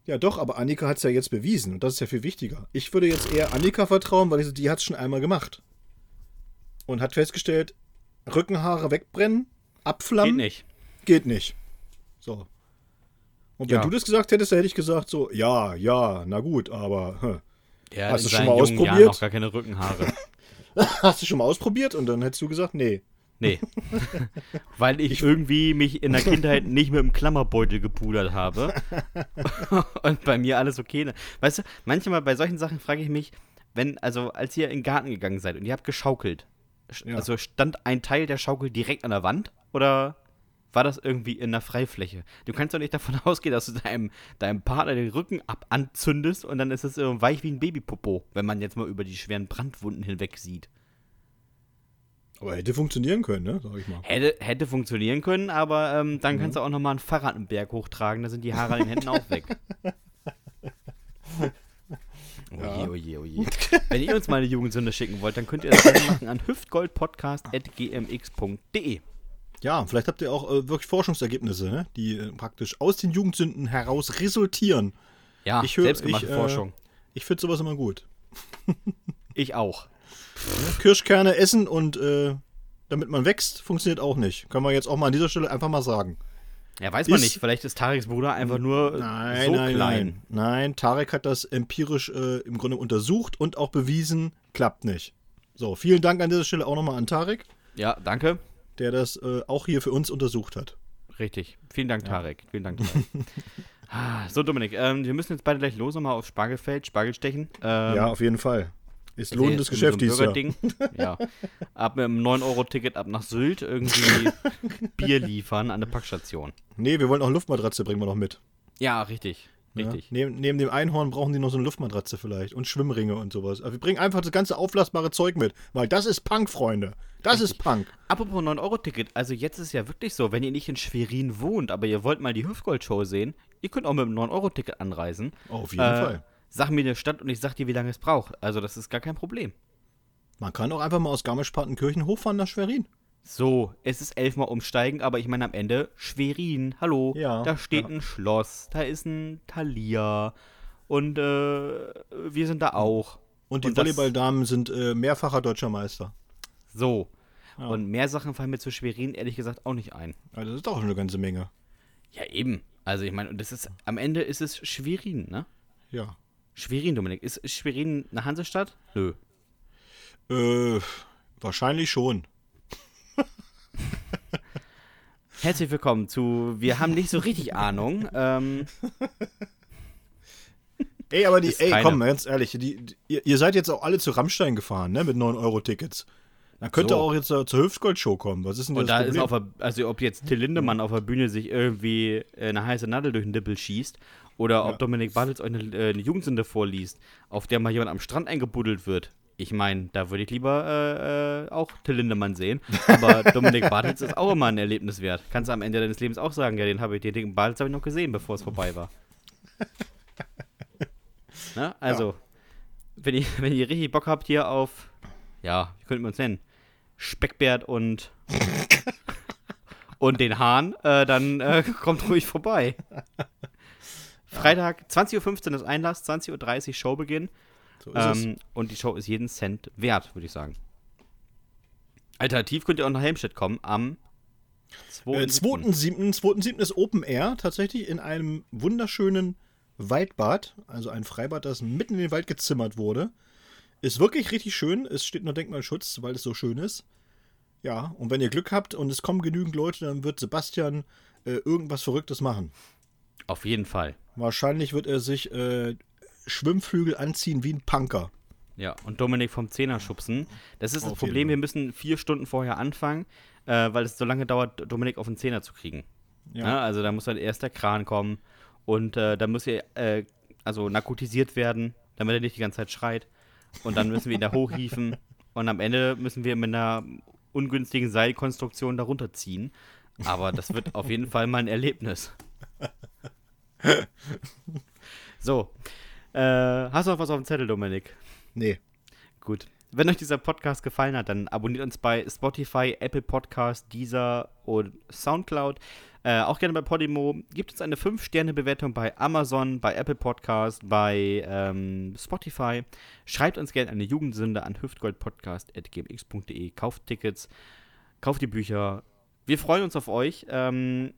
Ja, doch, aber Annika hat es ja jetzt bewiesen und das ist ja viel wichtiger. Ich würde jetzt eher Annika vertrauen, weil ich, die hat es schon einmal gemacht. Und hat festgestellt, Rückenhaare wegbrennen, abflammen, Geht nicht. geht nicht. So. Und wenn Ja. du das gesagt hättest, dann hätte ich gesagt so, ja, ja, na gut, aber hm. Der Hast du schon mal jungen Jahren ausprobiert? noch gar keine Rückenhaare. hast du schon mal ausprobiert? Und dann hättest du gesagt, nee. Nee. Weil ich irgendwie mich in der Kindheit nicht mit dem Klammerbeutel gepudert habe. Und bei mir alles okay. ne? Weißt du, manchmal bei solchen Sachen frage ich mich, wenn, also als ihr in den Garten gegangen seid und ihr habt geschaukelt, sch- Ja. also stand ein Teil der Schaukel direkt an der Wand oder war das irgendwie in der Freifläche? Du kannst doch nicht davon ausgehen, dass du deinem, deinem Partner den Rücken ab anzündest und dann ist es so weich wie ein Babypopo, wenn man jetzt mal über die schweren Brandwunden hinweg sieht. Aber hätte funktionieren können, ne? Sag ich mal. Hätte, hätte funktionieren können, aber ähm, dann kannst du auch nochmal ein Fahrrad einen Berg hochtragen, da sind die Haare an den Händen auch weg. Oje, oje, oje. Wenn ihr uns mal eine Jugendsünde schicken wollt, dann könnt ihr das machen an hüftgoldpodcast.gmx.de. Ja, vielleicht habt ihr auch äh, wirklich Forschungsergebnisse, ne? die äh, praktisch aus den Jugendsünden heraus resultieren. Ja, Ich hör- selbstgemachte ich, äh, Forschung. Ich finde sowas immer gut. Ich auch. Kirschkerne essen und äh, damit man wächst, funktioniert auch nicht. Können wir jetzt auch mal an dieser Stelle einfach mal sagen. Ja, weiß man Ist- nicht. Vielleicht ist Tareks Bruder einfach nur Nein, so nein, klein. nein. Nein, Tarek hat das empirisch äh, im Grunde untersucht und auch bewiesen, klappt nicht. So, vielen Dank an dieser Stelle auch nochmal an Tarek, Ja, danke. Der das äh, auch hier für uns untersucht hat. Richtig. Vielen Dank, Tarek. Vielen Dank, Tarek. Ah, so, Dominik, ähm, wir müssen jetzt beide gleich los nochmal aufs Spargelfeld, Spargel stechen. Ähm, ja, auf jeden Fall. Ist lohnendes ist Geschäft so dieses Jahr. Ja. Ab mit einem 9-Euro-Ticket ab nach Sylt irgendwie Bier liefern an der Packstation. Nee, wir wollen auch eine Luftmatratze, bringen wir noch mit. Ja, richtig. Richtig. Ja, neben, neben dem Einhorn brauchen die noch so eine Luftmatratze vielleicht und Schwimmringe und sowas. Aber wir bringen einfach das ganze auflassbare Zeug mit, weil das ist Punk, Freunde. Das ist Punk. Apropos 9-Euro-Ticket, also jetzt ist ja wirklich so, wenn ihr nicht in Schwerin wohnt, aber ihr wollt mal die Hüftgold-Show sehen, ihr könnt auch mit einem 9-Euro-Ticket anreisen. Auf jeden Äh, Fall. Sag mir eine Stadt und ich sag dir, wie lange es braucht. Also das ist gar kein Problem. Man kann auch einfach mal aus Garmisch-Partenkirchen hochfahren nach Schwerin. So, es ist elfmal umsteigen, aber ich meine am Ende Schwerin, hallo, Ja, da steht ja. ein Schloss, da ist ein Thalia und äh, wir sind da auch. Und die Volleyballdamen sind äh, mehrfacher deutscher Meister. So. Und mehr Sachen fallen mir zu Schwerin ehrlich gesagt auch nicht ein. Ja, das ist doch eine ganze Menge. Ja, eben. Also ich meine, und das ist, am Ende ist es Schwerin, ne? Ja. Schwerin, Dominik. Ist, ist Schwerin eine Hansestadt? Nö. Äh, wahrscheinlich schon. Herzlich willkommen zu Wir haben nicht so richtig Ahnung. Ähm, Ey, aber die, Ist ey, keine. komm, ganz ehrlich, die, die, ihr, seid jetzt auch alle zu Rammstein gefahren, ne, mit 9-Euro-Tickets. Dann könnt ihr So. auch jetzt äh, zur Hüftgold-Show kommen. Was ist denn und das da ist Problem? auf der, also ob jetzt Till Lindemann auf der Bühne sich irgendwie äh, eine heiße Nadel durch den Nippel schießt oder ob Dominik Bartels euch eine, äh, eine Jugendsünde vorliest, auf der mal jemand am Strand eingebuddelt wird. Ich meine, da würde ich lieber äh, äh, auch Till Lindemann sehen. Aber Dominik Bartels ist auch immer ein Erlebnis wert. Kannst du am Ende deines Lebens auch sagen, ja, den habe ich, den Bartels habe ich noch gesehen, bevor es vorbei war. ne? Also, wenn, ihr, wenn ihr richtig Bock habt hier auf, ja, wie könnten wir uns nennen? Speckbärt und und den Hahn, äh, dann äh, kommt ruhig vorbei. Freitag, 20.15 Uhr ist Einlass, 20.30 Uhr Showbeginn. So. Ähm, und die Show ist jeden Cent wert, würde ich sagen. Alternativ könnt ihr auch nach Helmstedt kommen am Äh, 2.7. 2.7. ist Open Air tatsächlich in einem wunderschönen Waldbad, also ein Freibad, das mitten in den Wald gezimmert wurde. Ist wirklich richtig schön. Es steht nur Denkmalschutz, weil es so schön ist. Ja, und wenn ihr Glück habt und es kommen genügend Leute, dann wird Sebastian äh, irgendwas Verrücktes machen. Auf jeden Fall. Wahrscheinlich wird er sich äh, Schwimmflügel anziehen wie ein Punker. Ja, und Dominik vom Zehner schubsen. Das ist das Auf Problem, jeden wir müssen vier Stunden vorher anfangen, äh, weil es so lange dauert, Dominik auf den Zehner zu kriegen. Ja. also da muss dann erst der Kran kommen und äh, da muss er äh, also narkotisiert werden, damit er nicht die ganze Zeit schreit. Und dann müssen wir ihn da hochhieven und am Ende müssen wir mit einer ungünstigen Seilkonstruktion darunter ziehen. Aber das wird auf jeden Fall mal ein Erlebnis. So. Äh, hast du noch was auf dem Zettel, Dominik? Nee. Gut. Wenn euch dieser Podcast gefallen hat, dann abonniert uns bei Spotify, Apple Podcast, Deezer und Soundcloud. Äh, auch gerne bei Podimo. Gibt uns eine 5-Sterne-Bewertung bei Amazon, bei Apple Podcast, bei ähm, Spotify. Schreibt uns gerne eine Jugendsünde an hüftgoldpodcast.gmx.de. Kauft Tickets, kauft die Bücher. Wir freuen uns auf euch. Ähm,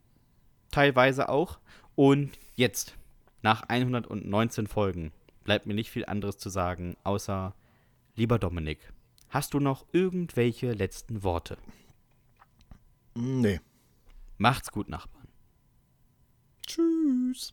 teilweise auch. Und jetzt, nach 119 Folgen, bleibt mir nicht viel anderes zu sagen, außer, lieber Dominik, hast du noch irgendwelche letzten Worte? Nee. Macht's gut, Nachbarn. Tschüss.